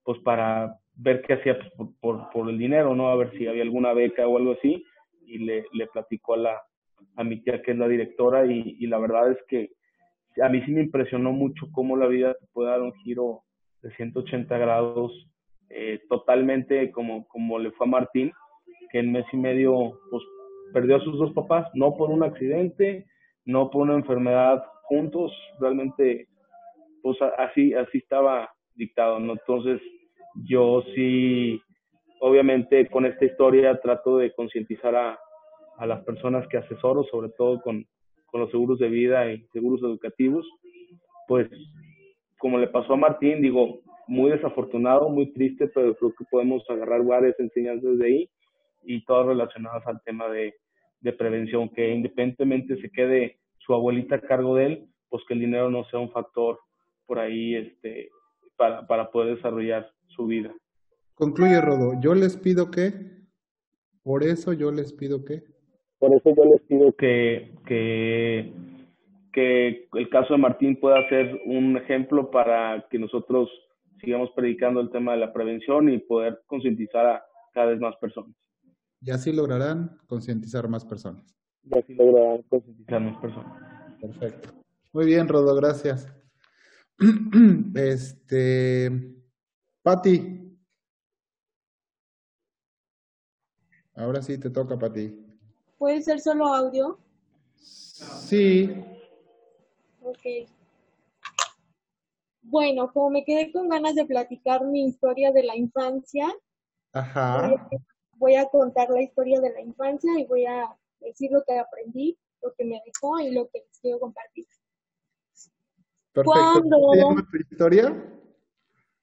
[SPEAKER 10] pues, para ver qué hacía pues, por, por, por, el dinero, ¿no? A ver si había alguna beca o algo así y le, le platicó a la, a mi tía que es la directora y, y la verdad es que a mí sí me impresionó mucho cómo la vida puede dar un giro de 180 grados eh, totalmente como, como le fue a Martín que en mes y medio pues, perdió a sus dos papás, no por un accidente, no por una enfermedad juntos, realmente pues así, así estaba dictado, ¿no? Entonces yo sí, obviamente con esta historia trato de concientizar a, a las personas que asesoro, sobre todo con, con los seguros de vida y seguros educativos, pues como le pasó a Martín, digo, muy desafortunado, muy triste, pero creo que podemos agarrar varias enseñanzas de ahí y todas relacionadas al tema de, prevención, que independientemente se quede su abuelita a cargo de él, pues que el dinero no sea un factor por ahí este, para, para poder desarrollar su vida.
[SPEAKER 1] Concluye, Rodo. Yo les pido que, por eso yo les pido que.
[SPEAKER 10] Por eso yo les pido que, que, que el caso de Martín pueda ser un ejemplo para que nosotros sigamos predicando el tema de la prevención y poder concientizar a cada vez más personas.
[SPEAKER 1] Y así lograrán concientizar más personas.
[SPEAKER 10] Y así lograrán concientizar más personas.
[SPEAKER 1] Perfecto. Muy bien, Rodo, gracias. *clears throat* Este, Pati. Ahora sí te toca, Pati.
[SPEAKER 11] ¿Puede ser solo audio?
[SPEAKER 1] Sí.
[SPEAKER 11] Ok. Bueno, como me quedé con ganas de platicar mi historia de la infancia,
[SPEAKER 1] Ajá.
[SPEAKER 11] Voy, a, contar la historia de la infancia y voy a decir lo que aprendí, lo que me dejó y lo que les quiero compartir.
[SPEAKER 1] Perfecto. ¿Cuándo, ¿Cómo se llama tu historia?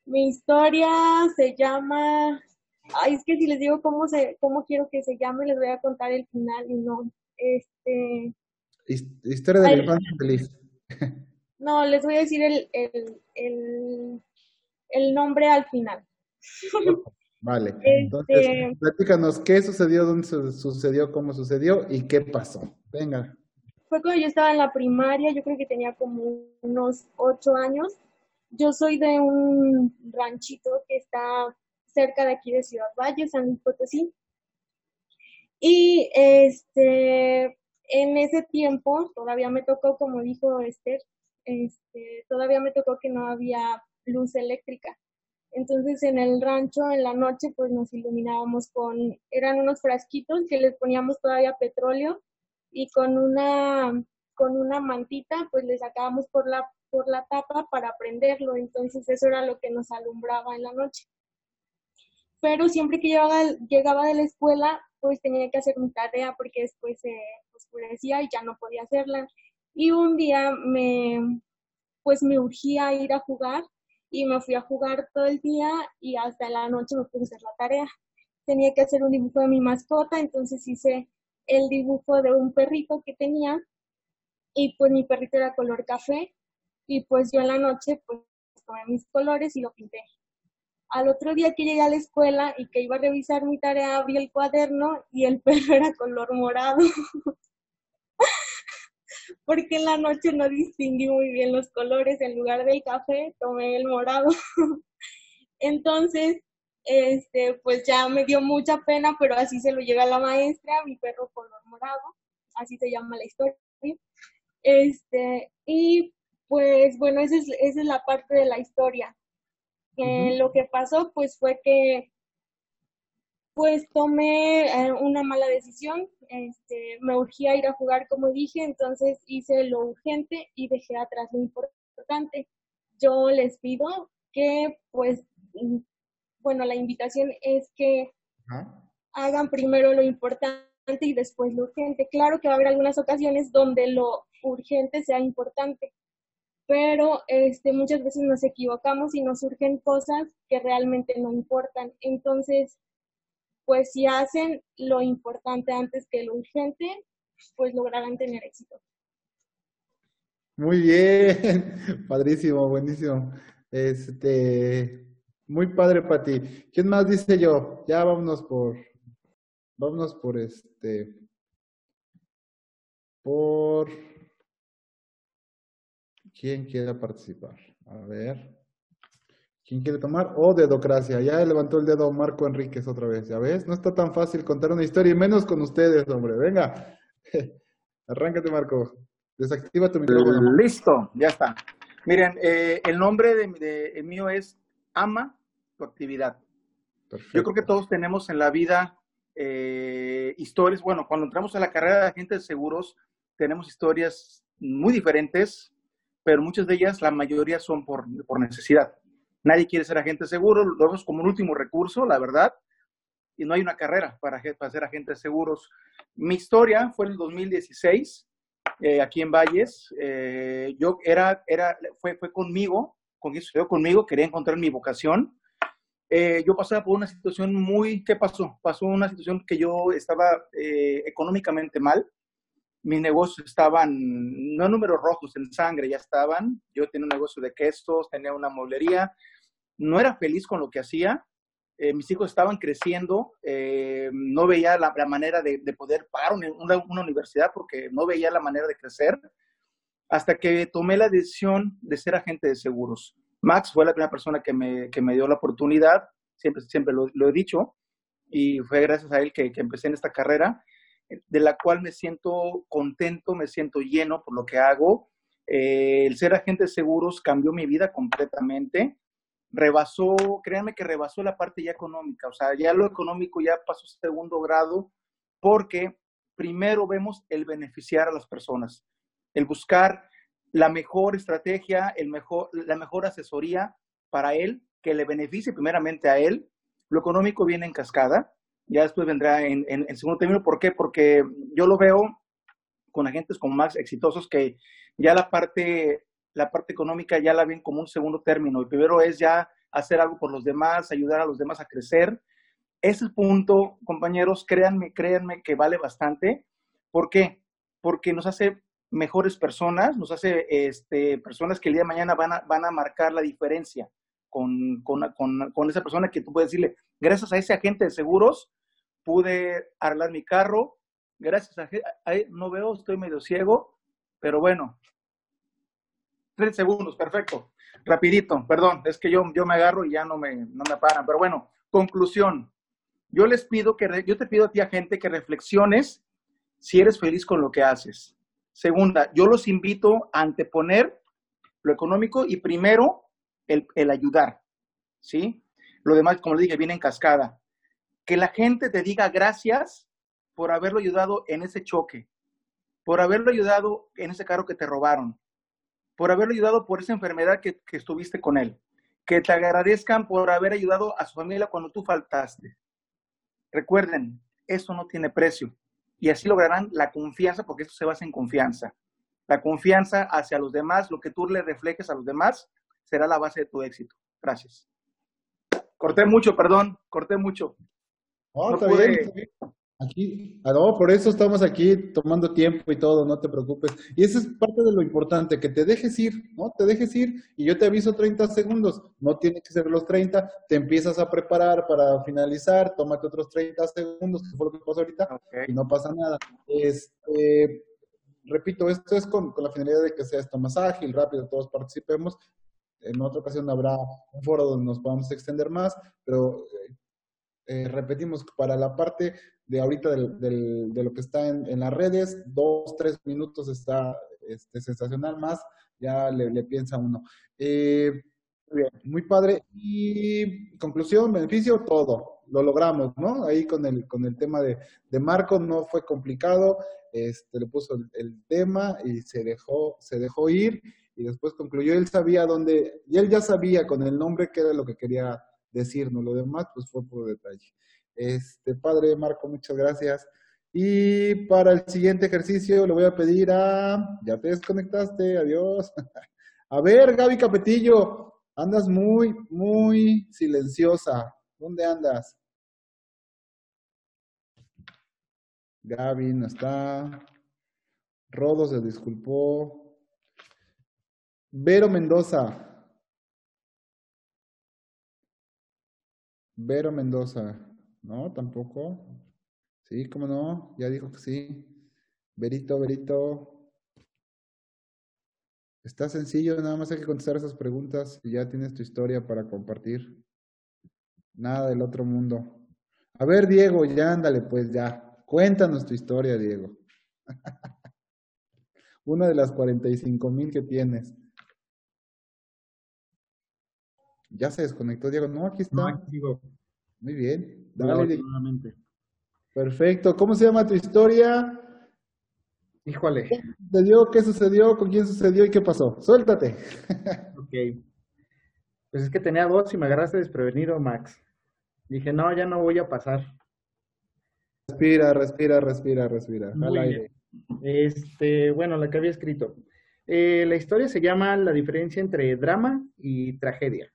[SPEAKER 11] Mi historia se llama. Ay, es que si les digo cómo se, cómo quiero que se llame, les voy a contar el final y no. Este.
[SPEAKER 1] Historia de la infancia feliz. *laughs*
[SPEAKER 11] No, les voy a decir el, el, el, el nombre al final.
[SPEAKER 1] Vale. *laughs* Entonces, este... platícanos qué sucedió, dónde sucedió, cómo sucedió y qué pasó. Venga.
[SPEAKER 11] Fue cuando yo estaba en la primaria, yo creo que tenía como unos ocho años. yo soy de un ranchito que está cerca de aquí de Ciudad Valle, San Luis Potosí. Y este, en ese tiempo todavía me tocó, como dijo Esther, este, todavía me tocó que no había luz eléctrica. Entonces en el rancho en la noche pues nos iluminábamos con, eran unos frasquitos que les poníamos todavía petróleo y con una, con una mantita pues le sacábamos por la, por la tapa para prenderlo. Entonces eso era lo que nos alumbraba en la noche. Pero siempre que llegaba, llegaba de la escuela pues tenía que hacer mi tarea porque después se oscurecía y ya no podía hacerla. Y un día me, pues me urgía ir a jugar y me fui a jugar todo el día y hasta la noche me puse a hacer la tarea. Tenía que hacer un dibujo de mi mascota, entonces hice el dibujo de un perrito que tenía y pues mi perrito era color café y pues yo en la noche pues tomé mis colores y lo pinté. Al otro día que llegué a la escuela y que iba a revisar mi tarea, abrí el cuaderno y el *laughs* perro era color morado. *laughs* Porque en la noche no distinguí muy bien los colores. En lugar del café, tomé el morado. *laughs* Entonces, este, pues ya me dio mucha pena, pero así se lo llega a la maestra, mi perro color morado, así se llama la historia. Este, y pues bueno, esa es, esa es la parte de la historia. Eh, lo que pasó pues fue que pues tomé eh, una mala decisión, este, me urgía ir a jugar como dije, entonces hice lo urgente y dejé atrás lo importante. Yo les pido que pues, mm, bueno, la invitación es que hagan primero lo importante y después lo urgente. Claro que va a haber algunas ocasiones donde lo urgente sea importante, pero este, muchas veces nos equivocamos y nos surgen cosas que realmente no importan. Entonces, pues si hacen lo importante antes que lo urgente, pues lograrán tener éxito.
[SPEAKER 1] Muy bien, *laughs* padrísimo, buenísimo. Este, muy padre para ti. ¿Quién más dice yo? Ya vámonos por, vámonos por este, por ¿Quién quiere participar? A ver. ¿Quién quiere tomar? O oh, dedocracia. Ya levantó el dedo Marco Enríquez otra vez. ¿Ya ves? No está tan fácil contar una historia y menos con ustedes, hombre. Venga. *laughs* Arráncate, Marco. Desactiva tu micrófono.
[SPEAKER 9] Listo, ya está. Miren, eh, el nombre de, mío es Ama tu actividad. Yo creo que todos tenemos en la vida eh, historias. Bueno, cuando entramos a la carrera de agentes de seguros, tenemos historias muy diferentes, pero muchas de ellas, la mayoría son por, por necesidad. Nadie quiere ser agente seguro, lo vemos como un último recurso, la verdad, y no hay una carrera para, para ser agentes seguros. Mi historia fue en el 2016, eh, aquí en Valles. Eh, yo era, era, fue, fue conmigo, con quien estudió conmigo, quería encontrar mi vocación. Eh, yo pasaba por una situación muy, ¿qué pasó? Pasó una situación que yo estaba económicamente mal mis negocios estaban, no números rojos, en sangre ya estaban. Yo tenía un negocio de quesos, tenía una mueblería. No era feliz con lo que hacía. Eh, mis hijos estaban creciendo. Eh, no veía la, manera de, poder pagar una, universidad porque no veía la manera de crecer. Hasta que tomé la decisión de ser agente de seguros. Max fue la primera persona que me, que me dio la oportunidad. Siempre, siempre lo, he dicho. Y fue gracias a él que, que empecé en esta carrera de la cual me siento contento, me siento lleno por lo que hago. Eh, el ser agente de seguros cambió mi vida completamente. Rebasó, créanme que rebasó la parte ya económica, o sea, ya lo económico ya pasó segundo grado porque primero vemos el beneficiar a las personas, el buscar la mejor estrategia, el mejor, la mejor asesoría para él, que le beneficie primeramente a él. Lo económico viene en cascada ya después vendrá en, en, segundo término. ¿Por qué? Porque yo lo veo con agentes como más exitosos que ya la parte, la parte económica ya la ven como un segundo término. El primero es ya hacer algo por los demás, ayudar a los demás a crecer. Ese punto, compañeros, créanme, créanme que vale bastante. ¿Por qué? Porque nos hace mejores personas, nos hace este, personas que el día de mañana van a, van a marcar la diferencia con, con, con, con esa persona que tú puedes decirle, gracias a ese agente de seguros, pude arreglar mi carro. Gracias a, no veo, estoy medio ciego, pero bueno. 30 segundos, perfecto. Rapidito, perdón, es que yo, yo me agarro y ya no me, no me paran. Pero bueno, conclusión. Yo les pido que, yo te pido a ti, a gente, que reflexiones si eres feliz con lo que haces. Segunda, yo los invito a anteponer lo económico y primero el, el ayudar, ¿sí? Lo demás, como le dije, viene en cascada. Que la gente te diga gracias por haberlo ayudado en ese choque, por haberlo ayudado en ese carro que te robaron, por haberlo ayudado por esa enfermedad que, estuviste con él. Que te agradezcan por haber ayudado a su familia cuando tú faltaste. Recuerden, eso no tiene precio. Y así lograrán la confianza, porque esto se basa en confianza. La confianza hacia los demás, lo que tú le reflejes a los demás, será la base de tu éxito. Gracias. Corté mucho, perdón, corté mucho.
[SPEAKER 1] No,
[SPEAKER 9] No
[SPEAKER 1] está
[SPEAKER 9] pude-
[SPEAKER 1] bien, está bien. Aquí, ah, no, por eso estamos aquí tomando tiempo y todo, no te preocupes. Y eso es parte de lo importante, que te dejes ir, ¿no? Te dejes ir y yo te aviso 30 segundos. No tiene que ser los 30, te empiezas a preparar para finalizar, tómate otros 30 segundos, que fue lo que pasó ahorita, y no pasa nada. Este, repito, esto es con, con la finalidad de que sea esto más ágil, rápido, todos participemos. En otra ocasión habrá un foro donde nos podamos extender más, pero eh, repetimos, para la parte de ahorita del, del- de lo que está en, en las redes, dos, tres minutos está este, sensacional más, ya le, le piensa uno. Eh, muy bien, muy padre. Y conclusión, beneficio, todo. Lo logramos, ¿no? Ahí con el, con el tema de, de Marco no fue complicado, este, le puso el, el tema y se dejó, se dejó ir y después concluyó. Él sabía dónde, y él ya sabía con el nombre qué era lo que quería decirnos. Lo demás, pues fue por detalle. Este, padre Marco, muchas gracias. Y para el siguiente ejercicio le voy a pedir a, ya te desconectaste, adiós. *laughs* A ver, Gaby Capetillo, andas muy, muy silenciosa. ¿Dónde andas? Gaby no está. Rodo se disculpó. Vero Mendoza. Vero Mendoza. No, tampoco. Sí, cómo no, ya dijo que sí. Verito, Verito. Está sencillo, nada más hay que contestar esas preguntas y ya tienes tu historia para compartir. Nada del otro mundo. A ver, Diego, ya ándale, pues ya. Cuéntanos tu historia, Diego. *laughs* Una de las 45 mil que tienes. Ya se desconectó, Diego. No, aquí está.
[SPEAKER 3] No, aquí sigo.
[SPEAKER 1] Muy bien. Dale,
[SPEAKER 3] nuevamente.
[SPEAKER 1] Perfecto. ¿Cómo se llama tu historia?
[SPEAKER 3] Híjole.
[SPEAKER 1] ¿Qué sucedió? ¿Qué sucedió? ¿Con quién sucedió? ¿Y qué pasó? Suéltate. *laughs*
[SPEAKER 3] Ok. Pues es que tenía dos y me agarraste desprevenido, Max. Dije, no, ya no voy a pasar.
[SPEAKER 1] Respira, respira, respira, respira. Al aire.
[SPEAKER 3] Este, bueno, la que había escrito. Eh, la historia se llama La diferencia entre drama y tragedia.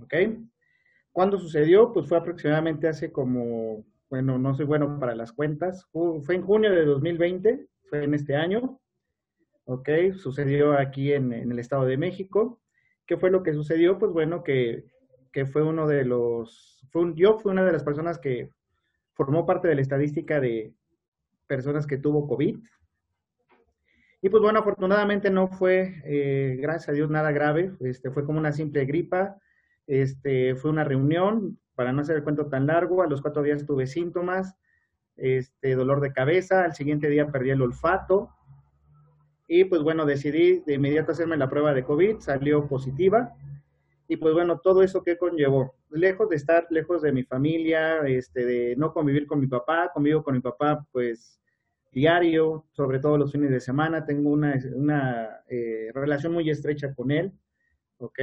[SPEAKER 3] ¿Ok? ¿Cuándo sucedió? Pues fue aproximadamente hace como, bueno, no soy bueno para las cuentas. Fu- Fue en junio de 2020, fue en este año. ¿Ok? Sucedió aquí en, el Estado de México. ¿Qué fue lo que sucedió? Pues bueno, que, que fue uno de los, yo fui una de las personas que formó parte de la estadística de personas que tuvo COVID. Y pues bueno, afortunadamente no fue, eh, gracias a Dios, nada grave. Este, fue como una simple gripa. Este, fue una reunión, para no hacer el cuento tan largo, a los cuatro días tuve síntomas, este, dolor de cabeza, al siguiente día perdí el olfato. Y pues bueno, decidí de inmediato hacerme la prueba de COVID, salió positiva. Y pues bueno, todo eso que conllevó, lejos de estar lejos de mi familia, este, de no convivir con mi papá, convivo con mi papá pues diario, sobre todo los fines de semana, tengo una, una eh, relación muy estrecha con él, ¿ok?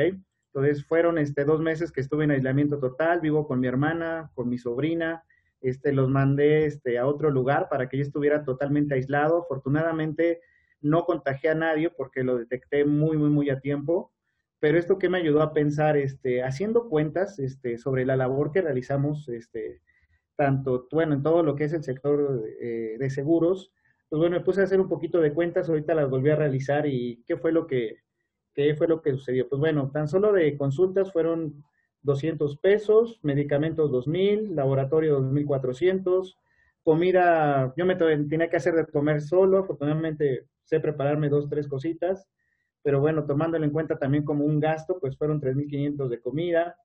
[SPEAKER 3] Entonces fueron este, dos meses que estuve en aislamiento total, vivo con mi hermana, con mi sobrina, este, los mandé este, a otro lugar para que yo estuviera totalmente aislado. Afortunadamente no contagié a nadie porque lo detecté muy, muy, muy a tiempo. Pero esto que me ayudó a pensar, este, haciendo cuentas este, sobre la labor que realizamos, este, tanto, bueno, en todo lo que es el sector eh, de seguros, pues bueno, me puse a hacer un poquito de cuentas, ahorita las volví a realizar y qué fue lo que, qué fue lo que sucedió. Pues bueno, tan solo de consultas fueron 200 pesos, medicamentos 2.000, laboratorio 2.400, comida, yo me tenía que hacer de comer solo, afortunadamente sé prepararme dos, tres cositas, pero bueno, tomándolo en cuenta también como un gasto, pues fueron 3.500 de comida.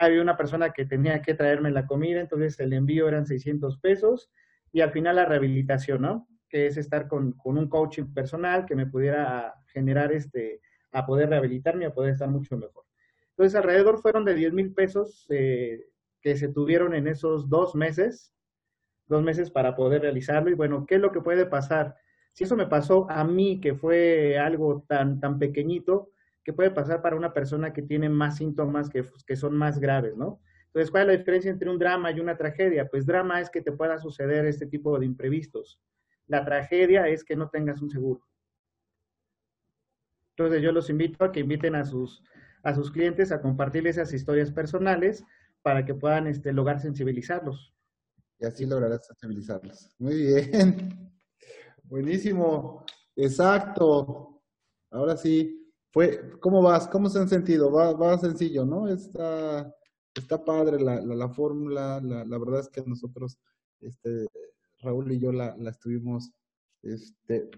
[SPEAKER 3] Había una persona que tenía que traerme la comida, entonces el envío eran 600 pesos y al final la rehabilitación, ¿no? Que es estar con, con un coaching personal que me pudiera generar este, a poder rehabilitarme, a poder estar mucho mejor. Entonces, alrededor fueron de 10 mil pesos eh, que se tuvieron en esos dos meses, dos meses para poder realizarlo. Y bueno, ¿qué es lo que puede pasar? Si eso me pasó a mí, que fue algo tan, tan pequeñito, ¿qué puede pasar para una persona que tiene más síntomas que, que son más graves, ¿no? Entonces, ¿cuál es la diferencia entre un drama y una tragedia? Pues drama es que te pueda suceder este tipo de imprevistos. La tragedia es que no tengas un seguro. Entonces, yo los invito a que inviten a sus, a sus clientes a compartir esas historias personales para que puedan este, lograr sensibilizarlos.
[SPEAKER 1] Y así lograrás sensibilizarlos. Muy bien. *laughs* Buenísimo. Exacto. Ahora sí. Fue, ¿Cómo vas? ¿Cómo se han sentido? Va, va sencillo, ¿no? Está, está padre la, la, fórmula. La, la, verdad es que nosotros, este, Raúl y yo la, la estuvimos este,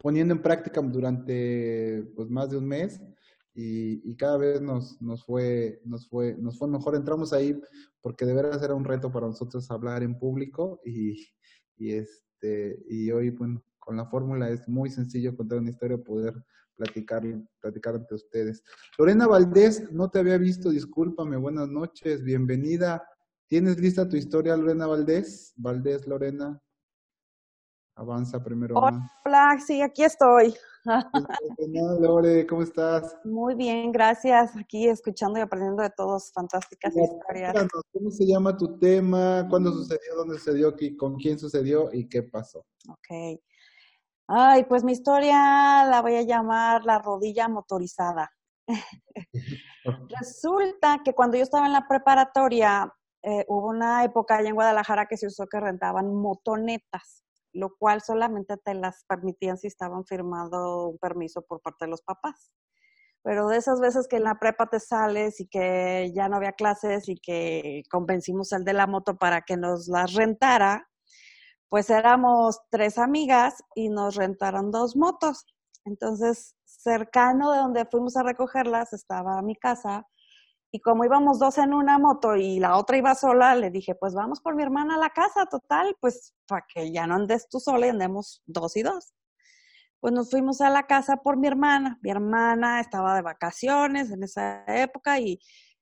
[SPEAKER 1] poniendo en práctica durante pues, más de un mes y, cada vez nos, nos, fue, nos, fue, nos fue mejor. Entramos ahí porque de veras era un reto para nosotros hablar en público y, y, este, y hoy, bueno, con la fórmula es muy sencillo contar una historia, poder platicar, platicar ante ustedes. Lorena Valdés, no te había visto, discúlpame, buenas noches, bienvenida. ¿Tienes lista tu historia, Lorena Valdés? Valdés, Lorena. Avanza primero.
[SPEAKER 12] Hola, sí, aquí estoy. *laughs*
[SPEAKER 1] Lore, ¿cómo estás?
[SPEAKER 12] Muy bien, gracias. Aquí escuchando y aprendiendo de todos, fantásticas historias.
[SPEAKER 1] ¿Cómo se llama tu tema? ¿Cuándo sucedió? ¿Dónde sucedió? ¿Con quién sucedió? ¿Y qué pasó?
[SPEAKER 12] Ok. Ay, pues mi historia la voy a llamar la rodilla motorizada. *laughs* Resulta que cuando yo estaba en la preparatoria, eh, hubo una época allá en Guadalajara que se usó que rentaban motonetas lo cual solamente te las permitían si estaban firmado un permiso por parte de los papás. Pero de esas veces que en la prepa te sales y que ya no había clases y que convencimos al de la moto para que nos las rentara, pues éramos tres amigas y nos rentaron dos motos. Entonces, cercano de donde fuimos a recogerlas estaba mi casa y como íbamos dos en una moto y la otra iba sola, le dije, pues vamos por mi hermana a la casa, total, pues para que ya no andes tú sola y andemos dos y dos. Pues nos fuimos a la casa por mi hermana. Mi hermana estaba de vacaciones en esa época y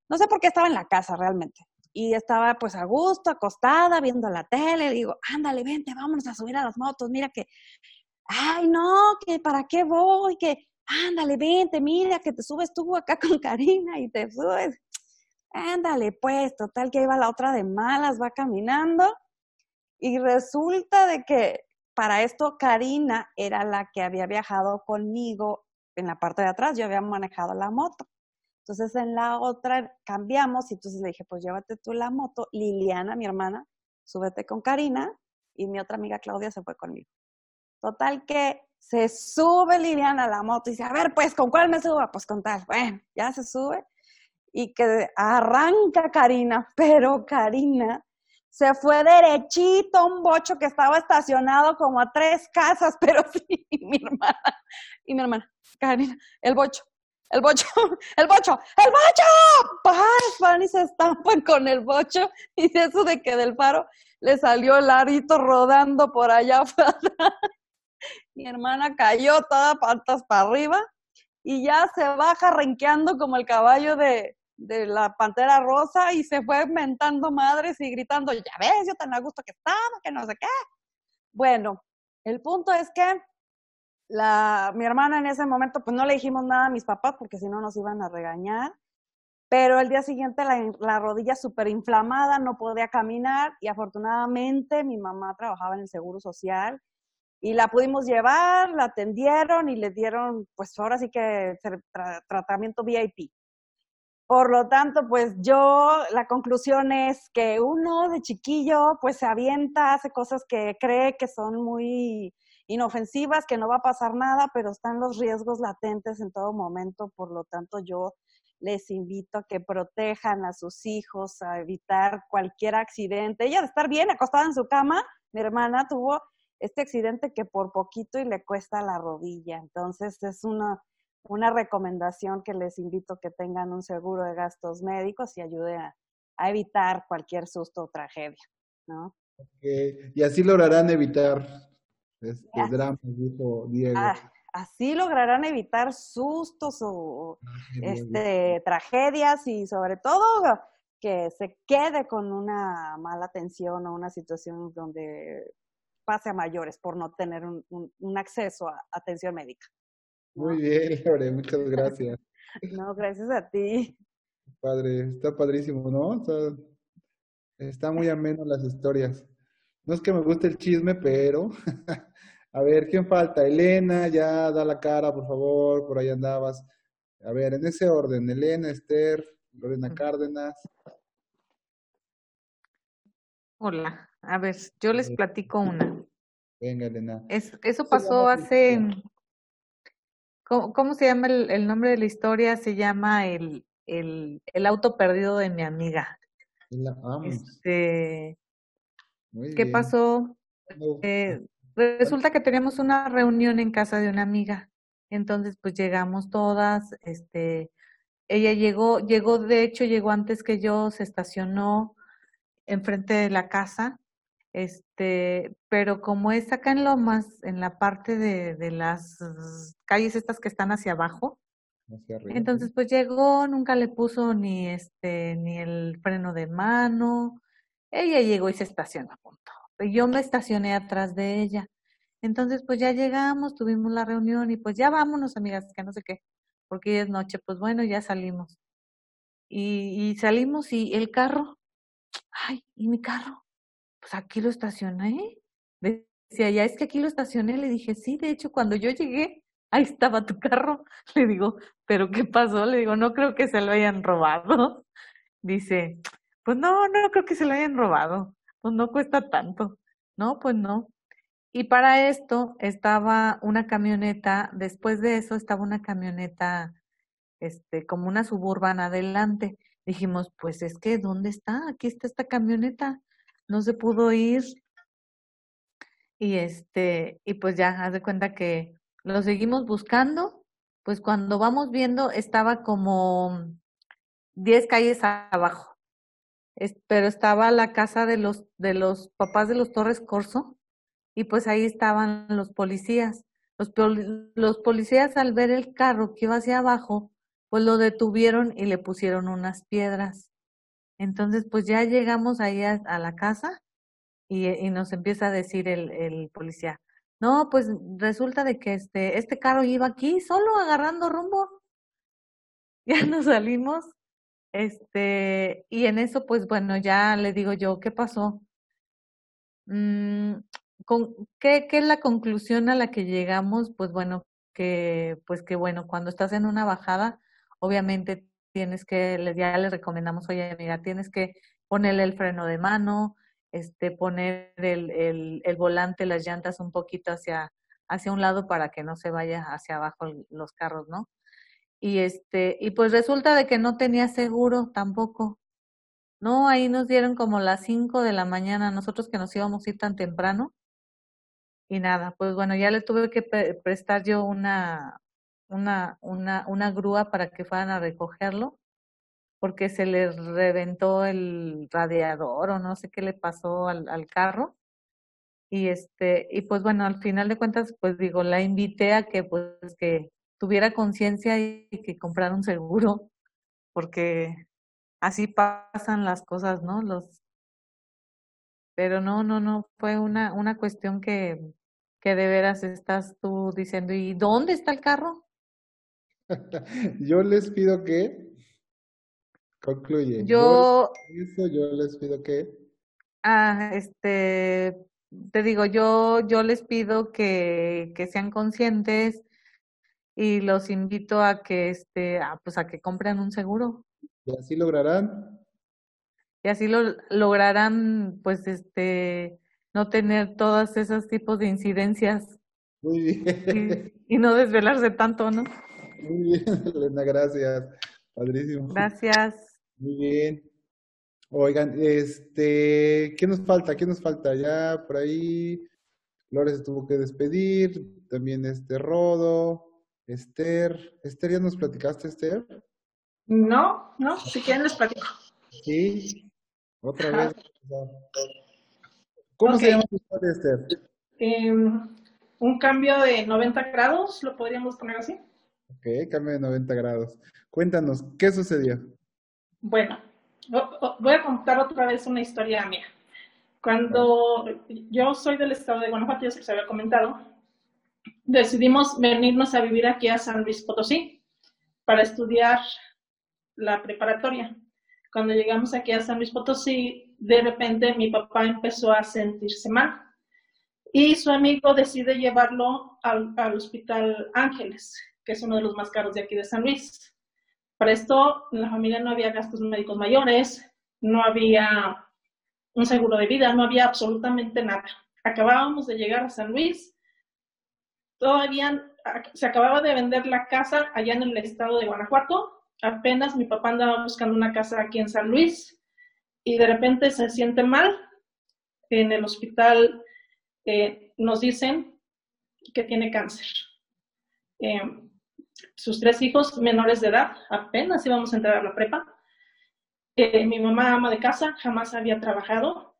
[SPEAKER 12] no sé por qué estaba en la casa realmente. Y estaba pues a gusto, acostada, viendo la tele. Le digo, ándale, vente, vámonos a subir a las motos. Mira que, ay, no, que para qué voy, que ándale, vente, mira que te subes tú acá *laughs* con Karina y te subes. Ándale, pues, total que iba la otra de malas, va caminando y resulta de que para esto Karina era la que había viajado conmigo en la parte de atrás, yo había manejado la moto. Entonces en la otra cambiamos y entonces le dije, pues llévate tú la moto. Liliana, mi hermana, súbete con Karina y mi otra amiga Claudia se fue conmigo. Total que se sube Liliana a la moto y dice, a ver, pues, ¿con cuál me subo? Pues con tal. Bueno, ya se sube y que arranca Karina, *laughs* pero Karina se fue derechito a un bocho que estaba estacionado como a tres casas, *laughs* pero sí, mi hermana, y mi hermana, Karina, el bocho, el bocho, *laughs* el bocho, el bocho, paran, y se estampan con el bocho, y eso de que del faro le salió el arito rodando por allá. Mi hermana cayó toda patas para arriba y ya se baja renqueando como el caballo de, de la pantera rosa y se fue mentando madres y gritando, ya ves, yo tan a gusto que estaba, que no sé qué. Bueno, el punto es que la, mi hermana en ese momento, pues no le dijimos nada a mis papás porque si no nos iban a regañar. Pero el día siguiente la, la rodilla súper inflamada, no podía caminar y afortunadamente mi mamá trabajaba en el Seguro Social y la pudimos llevar, la atendieron y le dieron, pues ahora sí que tratamiento VIP. Por lo tanto, pues yo, la conclusión es que uno de chiquillo, pues se avienta, hace cosas que cree que son muy inofensivas, que no va a pasar nada, pero están los riesgos latentes en todo momento. Por lo tanto, yo les invito a que protejan a sus hijos, a evitar cualquier accidente. Ella de estar bien acostada en su cama, mi hermana tuvo este accidente que por poquito y le cuesta la rodilla. Entonces es una, una recomendación que les invito que tengan un seguro de gastos médicos y ayude a, a evitar cualquier susto o tragedia, ¿no?
[SPEAKER 1] Okay. Y así lograrán evitar este drama, dijo Diego.
[SPEAKER 12] Ah, así lograrán evitar sustos o este, tragedias y sobre todo que se quede con una mala atención o una situación donde pase a mayores por no tener un, un, un acceso a atención médica.
[SPEAKER 1] Muy bien, Lore, muchas gracias. *laughs*
[SPEAKER 12] no, gracias a ti.
[SPEAKER 1] Padre, está padrísimo, ¿no? Está, está muy ameno las historias. No es que me guste el chisme, pero *laughs* a ver, ¿quién falta? Elena, ya da la cara, por favor, por ahí andabas. A ver, en ese orden, Elena, Esther, Lorena Cárdenas.
[SPEAKER 4] Hola, a ver, yo les platico una.
[SPEAKER 1] Venga, Elena.
[SPEAKER 4] Es, eso pasó hace... ¿Cómo, ¿Cómo, se llama el, el, nombre de la historia? Se llama el, el, el auto perdido de mi amiga.
[SPEAKER 1] La,
[SPEAKER 4] este, ¿Qué bien. pasó? Eh, *laughs* resulta que teníamos una reunión en casa de una amiga. Entonces, pues llegamos todas, este, ella llegó, llegó, de hecho, llegó antes que yo, se estacionó enfrente de la casa, este, pero como es acá en Lomas, en la parte de, de las calles estas que están hacia abajo,
[SPEAKER 1] hacia arriba,
[SPEAKER 4] entonces pues llegó, nunca le puso ni este, ni el freno de mano, ella llegó y se estacionó a punto. Yo me estacioné atrás de ella. Entonces, pues ya llegamos, tuvimos la reunión y pues ya vámonos, amigas, que no sé qué, porque ya es noche. Pues bueno, ya salimos. Y, y salimos y el carro, ay, ¿y mi carro? Pues aquí lo estacioné. Decía, ya es que aquí lo estacioné. Le dije, sí, de hecho, cuando yo llegué, ahí estaba tu carro. *laughs* Le digo, ¿pero qué pasó? Le digo, no creo que se lo hayan robado. Dice, pues no, no creo que se lo hayan robado. Pues no cuesta tanto. No, pues no. Y para esto estaba una camioneta, después de eso estaba una camioneta, este, como una suburban adelante. Dijimos, pues es que, ¿dónde está? Aquí está esta camioneta. No se pudo ir. Y este, y pues ya, haz de cuenta que lo seguimos buscando. Pues cuando vamos viendo, estaba como 10 calles abajo. pero estaba la casa de los, de los papás de los Torres Corso y pues ahí estaban los policías. Los, los policías al ver el carro que iba hacia abajo, pues lo detuvieron y le pusieron unas piedras. Entonces, pues ya llegamos ahí a, la casa y, y, nos empieza a decir el, el policía, no, pues resulta de que este, este carro iba aquí solo agarrando rumbo. *laughs* Ya nos salimos este, y en eso, pues bueno, ya le digo yo, ¿qué pasó? Mm, con, ¿qué, ¿Qué es la conclusión a la que llegamos? Pues bueno, que, pues que bueno, cuando estás en una bajada, obviamente tienes que, ya le recomendamos, oye amiga, tienes que ponerle el freno de mano, este, poner el, el, el volante, las llantas un poquito hacia, hacia un lado para que no se vaya hacia abajo los carros, ¿no? y este y pues resulta de que no tenía seguro tampoco. No, ahí nos dieron como las cinco de la mañana, nosotros que nos íbamos a ir tan temprano. Y nada, pues bueno, ya le tuve que prestar yo una una una una grúa para que fueran a recogerlo porque se le reventó el radiador o no sé qué le pasó al, al carro. Y este y pues bueno, al final de cuentas pues digo, la invité a que pues que tuviera conciencia y que comprara un seguro, porque así pasan las cosas, ¿no? Los pero no, no, no, fue una, una cuestión que, que de veras estás tú diciendo, ¿y dónde está el carro? *laughs*
[SPEAKER 1] yo les pido que concluye.
[SPEAKER 4] Yo,
[SPEAKER 1] yo, yo les pido que.
[SPEAKER 4] Ah, este, te digo, yo, yo les pido que, que sean conscientes, y los invito a que este a, pues a que compren un seguro
[SPEAKER 1] y así lograrán
[SPEAKER 4] y así lo lograrán pues este no tener todos esos tipos de incidencias
[SPEAKER 1] muy bien
[SPEAKER 4] y, y no desvelarse tanto no
[SPEAKER 1] muy bien *laughs* Elena gracias padrísimo
[SPEAKER 4] gracias
[SPEAKER 1] muy bien oigan este qué nos falta qué nos falta ya por ahí Lores tuvo que despedir, también este Rodo, Esther. Esther, ¿ya nos platicaste, Esther?
[SPEAKER 5] No, no, si quieren les platico.
[SPEAKER 1] Sí, otra vez. ¿Cómo se llama tu historia, Esther?
[SPEAKER 5] Eh, un cambio de 90 grados, lo podríamos poner así.
[SPEAKER 1] Ok, cambio de 90 grados. Cuéntanos, ¿qué sucedió?
[SPEAKER 5] Bueno, voy a contar otra vez una historia mía. Cuando yo soy del estado de Guanajuato, ya se había comentado, decidimos venirnos a vivir aquí a San Luis Potosí para estudiar la preparatoria. Cuando llegamos aquí a San Luis Potosí, de repente mi papá empezó a sentirse mal y su amigo decide llevarlo al, Hospital Ángeles, que es uno de los más caros de aquí de San Luis. Para esto, en la familia no había gastos médicos mayores, no había un seguro de vida, no había absolutamente nada. Acabábamos de llegar a San Luis, todavía se acababa de vender la casa allá en el estado de Guanajuato apenas mi papá andaba buscando una casa aquí en San Luis y de repente se siente mal. En el hospital eh, nos dicen que tiene cáncer. Eh, sus tres hijos menores de edad, apenas íbamos a entrar a la prepa. Eh, mi mamá ama de casa, jamás había trabajado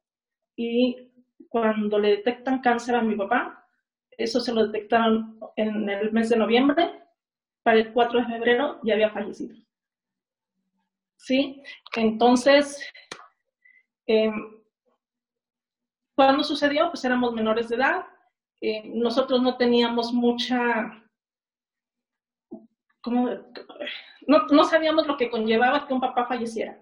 [SPEAKER 5] y cuando le detectan cáncer a mi papá, eso se lo detectaron en el mes de noviembre, para el 4 de febrero ya había fallecido. ¿sí? Entonces, eh, cuando sucedió, pues éramos menores de edad, eh, nosotros no teníamos mucha, no, sabíamos lo que conllevaba que un papá falleciera.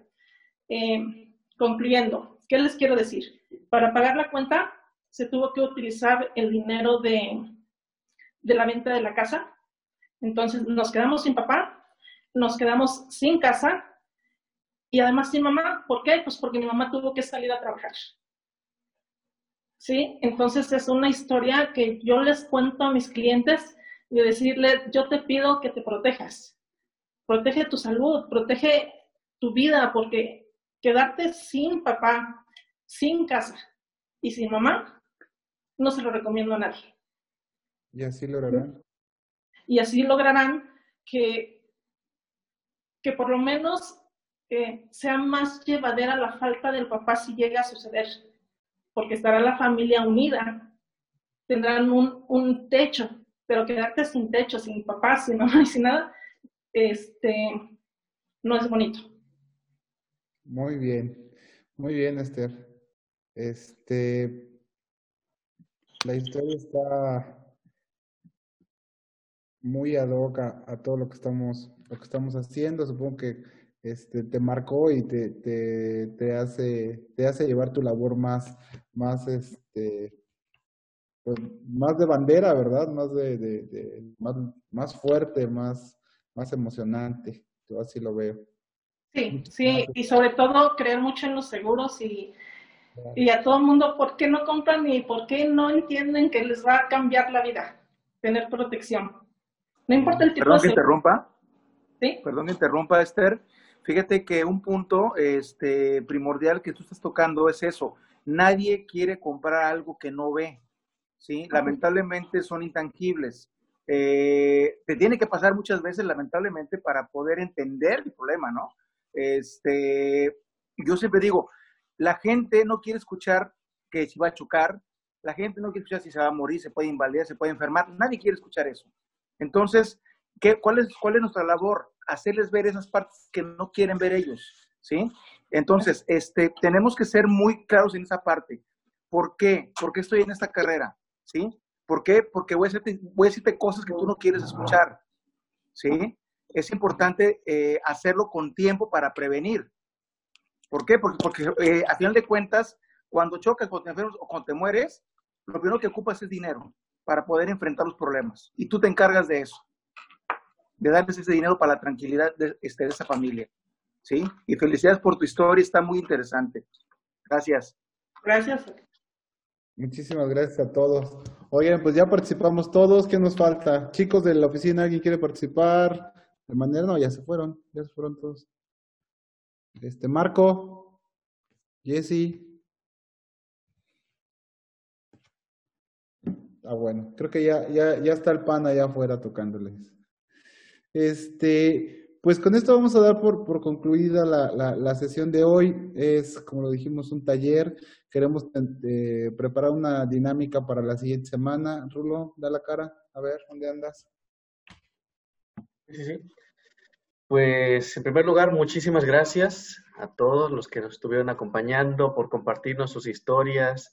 [SPEAKER 5] Eh, concluyendo, ¿qué les quiero decir? Para pagar la cuenta se tuvo que utilizar el dinero de, de la venta de la casa. Entonces nos quedamos sin papá, nos quedamos sin casa y además sin mamá. ¿Por qué? Pues porque mi mamá tuvo que salir a trabajar. ¿Sí? Entonces es una historia que yo les cuento a mis clientes de decirle, yo te pido que te protejas. Protege tu salud, protege tu vida, porque quedarte sin papá, sin casa y sin mamá, no se lo recomiendo a nadie.
[SPEAKER 1] Y así lograrán.
[SPEAKER 5] Y así lograrán que, que por lo menos que sea más llevadera la falta del papá si llega a suceder, porque estará la familia unida, tendrán un, un techo, pero quedarte sin techo, sin papá, sin mamá y sin nada, este, no es bonito.
[SPEAKER 1] Muy bien, muy bien, Esther. Este, la historia está muy ad hoc a, a todo lo que estamos, lo que estamos haciendo. Supongo que este, te marcó y te, te, te, hace, te hace llevar tu labor más, más, este, pues, más de bandera, ¿verdad? Más, de, de, de, más, más fuerte, más, más emocionante. Yo así lo veo.
[SPEAKER 5] Sí, sí, y sobre todo creer mucho en los seguros y, y a todo el mundo, ¿por qué no compran y por qué no entienden que les va a cambiar la vida? Tener protección. No importa el tipo
[SPEAKER 9] Perdón
[SPEAKER 5] de
[SPEAKER 9] que interrumpa.
[SPEAKER 5] ¿Sí?
[SPEAKER 9] Perdón que interrumpa, Esther. Fíjate que un punto este, primordial que tú estás tocando es eso. Nadie quiere comprar algo que no ve, ¿sí? Lamentablemente son intangibles. Eh, te tiene que pasar muchas veces, lamentablemente, para poder entender el problema, ¿no? Este, yo siempre digo, la gente no quiere escuchar que si va a chocar, la gente no quiere escuchar si se va a morir, se puede invalidar, se puede enfermar, nadie quiere escuchar eso. Entonces, ¿qué, cuál, es, ¿cuál es nuestra labor? hacerles ver esas partes que no quieren ver ellos, ¿sí? Entonces, este, tenemos que ser muy claros en esa parte. ¿Por qué? ¿Por qué estoy en esta carrera? ¿Sí? ¿Por qué? Porque voy a, decirte, cosas que tú no quieres escuchar, ¿sí? Es importante eh, hacerlo con tiempo para prevenir. ¿Por qué? Porque, porque eh, a final de cuentas, cuando chocas, cuando te enfermas o cuando te mueres, lo primero que ocupas es dinero para poder enfrentar los problemas. Y tú te encargas de eso de darles ese dinero para la tranquilidad de, este, de esa familia. ¿Sí? Y felicidades por tu historia, está muy interesante. Gracias.
[SPEAKER 5] Gracias.
[SPEAKER 1] Muchísimas gracias a todos. Oigan, pues ya participamos todos. ¿Qué nos falta? Chicos de la oficina, ¿alguien quiere participar? De manera, no, ya se fueron, ya se fueron todos. Este, Marco, Jesse. Ah, bueno, creo que ya, ya, ya está el pan allá afuera tocándoles. Este, pues con esto vamos a dar por, por concluida la, la, la, sesión de hoy. Es, como lo dijimos, un taller. Queremos eh, preparar una dinámica para la siguiente semana. Rulo, da la cara. A ver, ¿dónde andas?
[SPEAKER 2] Sí, sí. Pues en primer lugar, muchísimas gracias a todos los que nos estuvieron acompañando por compartirnos sus historias.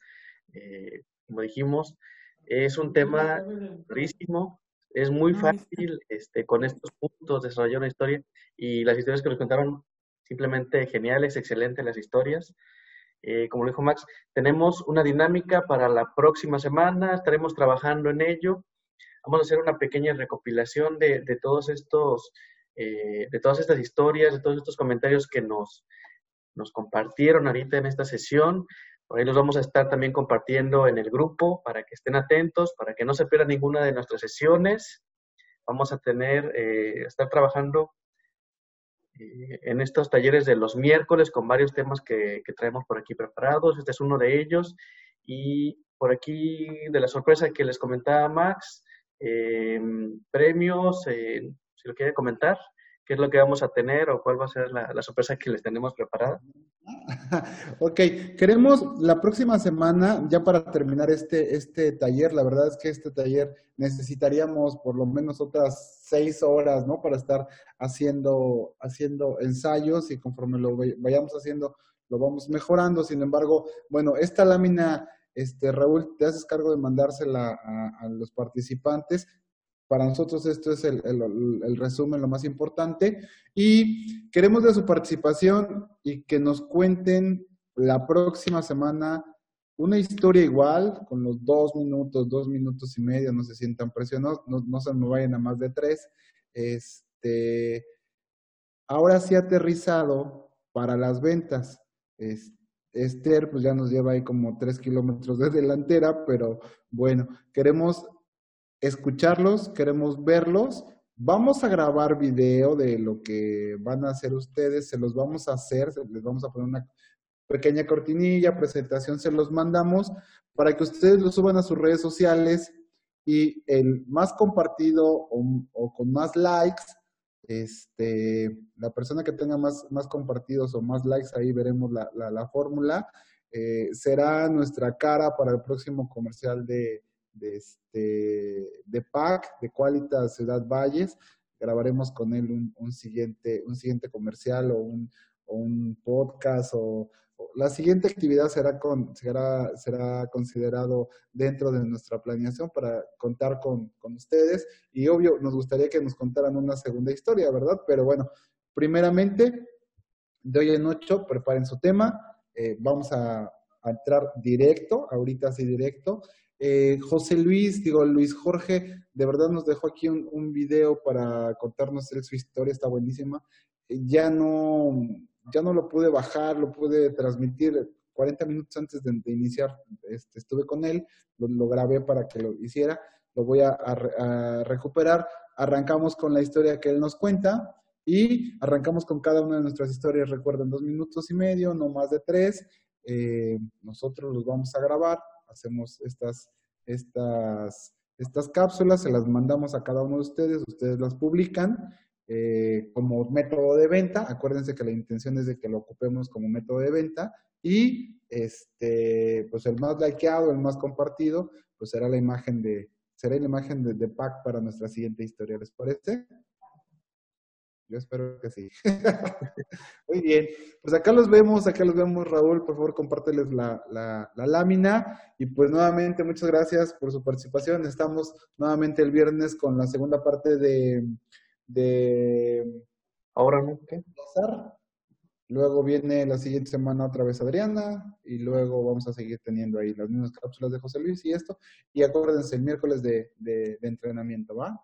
[SPEAKER 2] Eh, como dijimos, es un tema durísimo, es muy fácil este, con estos puntos desarrollar una historia y las historias que nos contaron simplemente geniales, excelentes las historias. Eh, como lo dijo Max, tenemos una dinámica para la próxima semana, estaremos trabajando en ello. Vamos a hacer una pequeña recopilación de, de todos estos, eh, de todas estas historias, de todos estos comentarios que nos, nos compartieron ahorita en esta sesión. Por ahí los vamos a estar también compartiendo en el grupo para que estén atentos, para que no se pierdan ninguna de nuestras sesiones. Vamos a tener, eh, estar trabajando eh, en estos talleres de los miércoles con varios temas que, traemos por aquí preparados. Este es uno de ellos. Y por aquí, de la sorpresa que les comentaba Max, eh, premios, si lo quiere comentar qué es lo que vamos a tener o cuál va a ser la, la sorpresa que les tenemos preparada. *laughs*
[SPEAKER 1] Ok, queremos la próxima semana, ya para terminar este, este taller, la verdad es que este taller necesitaríamos por lo menos otras seis horas, ¿no? Para estar haciendo, haciendo ensayos y conforme lo vayamos haciendo, lo vamos mejorando. Sin embargo, bueno, esta lámina, este, Raúl, te haces cargo de mandársela a, a los participantes. Para nosotros esto es el, resumen, lo más importante. Y queremos de su participación y que nos cuenten la próxima semana una historia igual, con los dos minutos, dos minutos y medio, no se sientan presionados, no, no se me vayan a más de tres. Este, ahora sí aterrizado para las ventas. Esther, pues ya nos lleva ahí como tres kilómetros de delantera, pero bueno, queremos escucharlos, queremos verlos. Vamos a grabar video de lo que van a hacer ustedes, se los vamos a hacer, les vamos a poner una pequeña cortinilla, presentación, se los mandamos para que ustedes lo suban a sus redes sociales y el más compartido o, con más likes, este, la persona que tenga más, más compartidos o más likes, ahí veremos la, la, la fórmula, eh, será nuestra cara para el próximo comercial de, de, este, de PAC, de Qualitas Ciudad Valles. Grabaremos con él un, un siguiente, un siguiente comercial o un, o un podcast o, la siguiente actividad será, con, será, será considerado dentro de nuestra planeación para contar con, con ustedes. Y obvio, nos gustaría que nos contaran una segunda historia, ¿verdad? Pero bueno, primeramente, de hoy en ocho, preparen su tema. Eh, vamos a entrar directo, ahorita sí directo. Eh, José Luis, digo Luis Jorge, de verdad nos dejó aquí un, video para contarnos su historia, está buenísima. Eh, ya no, ya no lo pude bajar, lo pude transmitir 40 minutos antes de, iniciar. Este, estuve con él, lo, grabé para que lo hiciera, lo voy a recuperar. Arrancamos con la historia que él nos cuenta y arrancamos con cada una de nuestras historias, recuerden, dos minutos y medio, no más de tres. Eh, nosotros los vamos a grabar hacemos estas, estas, estas cápsulas, se las mandamos a cada uno de ustedes, ustedes las publican eh, como método de venta. Acuérdense que la intención es de que lo ocupemos como método de venta y este, pues el más likeado, el más compartido, pues será la imagen de, será la imagen de, de pack para nuestra siguiente historia, ¿les parece? Yo espero que sí. *laughs* Muy bien. Pues acá los vemos, acá los vemos, Raúl. Por favor, compárteles la, la, la, lámina. Y pues nuevamente, muchas gracias por su participación. Estamos nuevamente el viernes con la segunda parte de... de
[SPEAKER 2] Ahora no, ¿qué?
[SPEAKER 1] Luego viene la siguiente semana otra vez Adriana y luego vamos a seguir teniendo ahí las mismas cápsulas de José Luis y esto. Y acuérdense, el miércoles de, de, de entrenamiento, ¿va?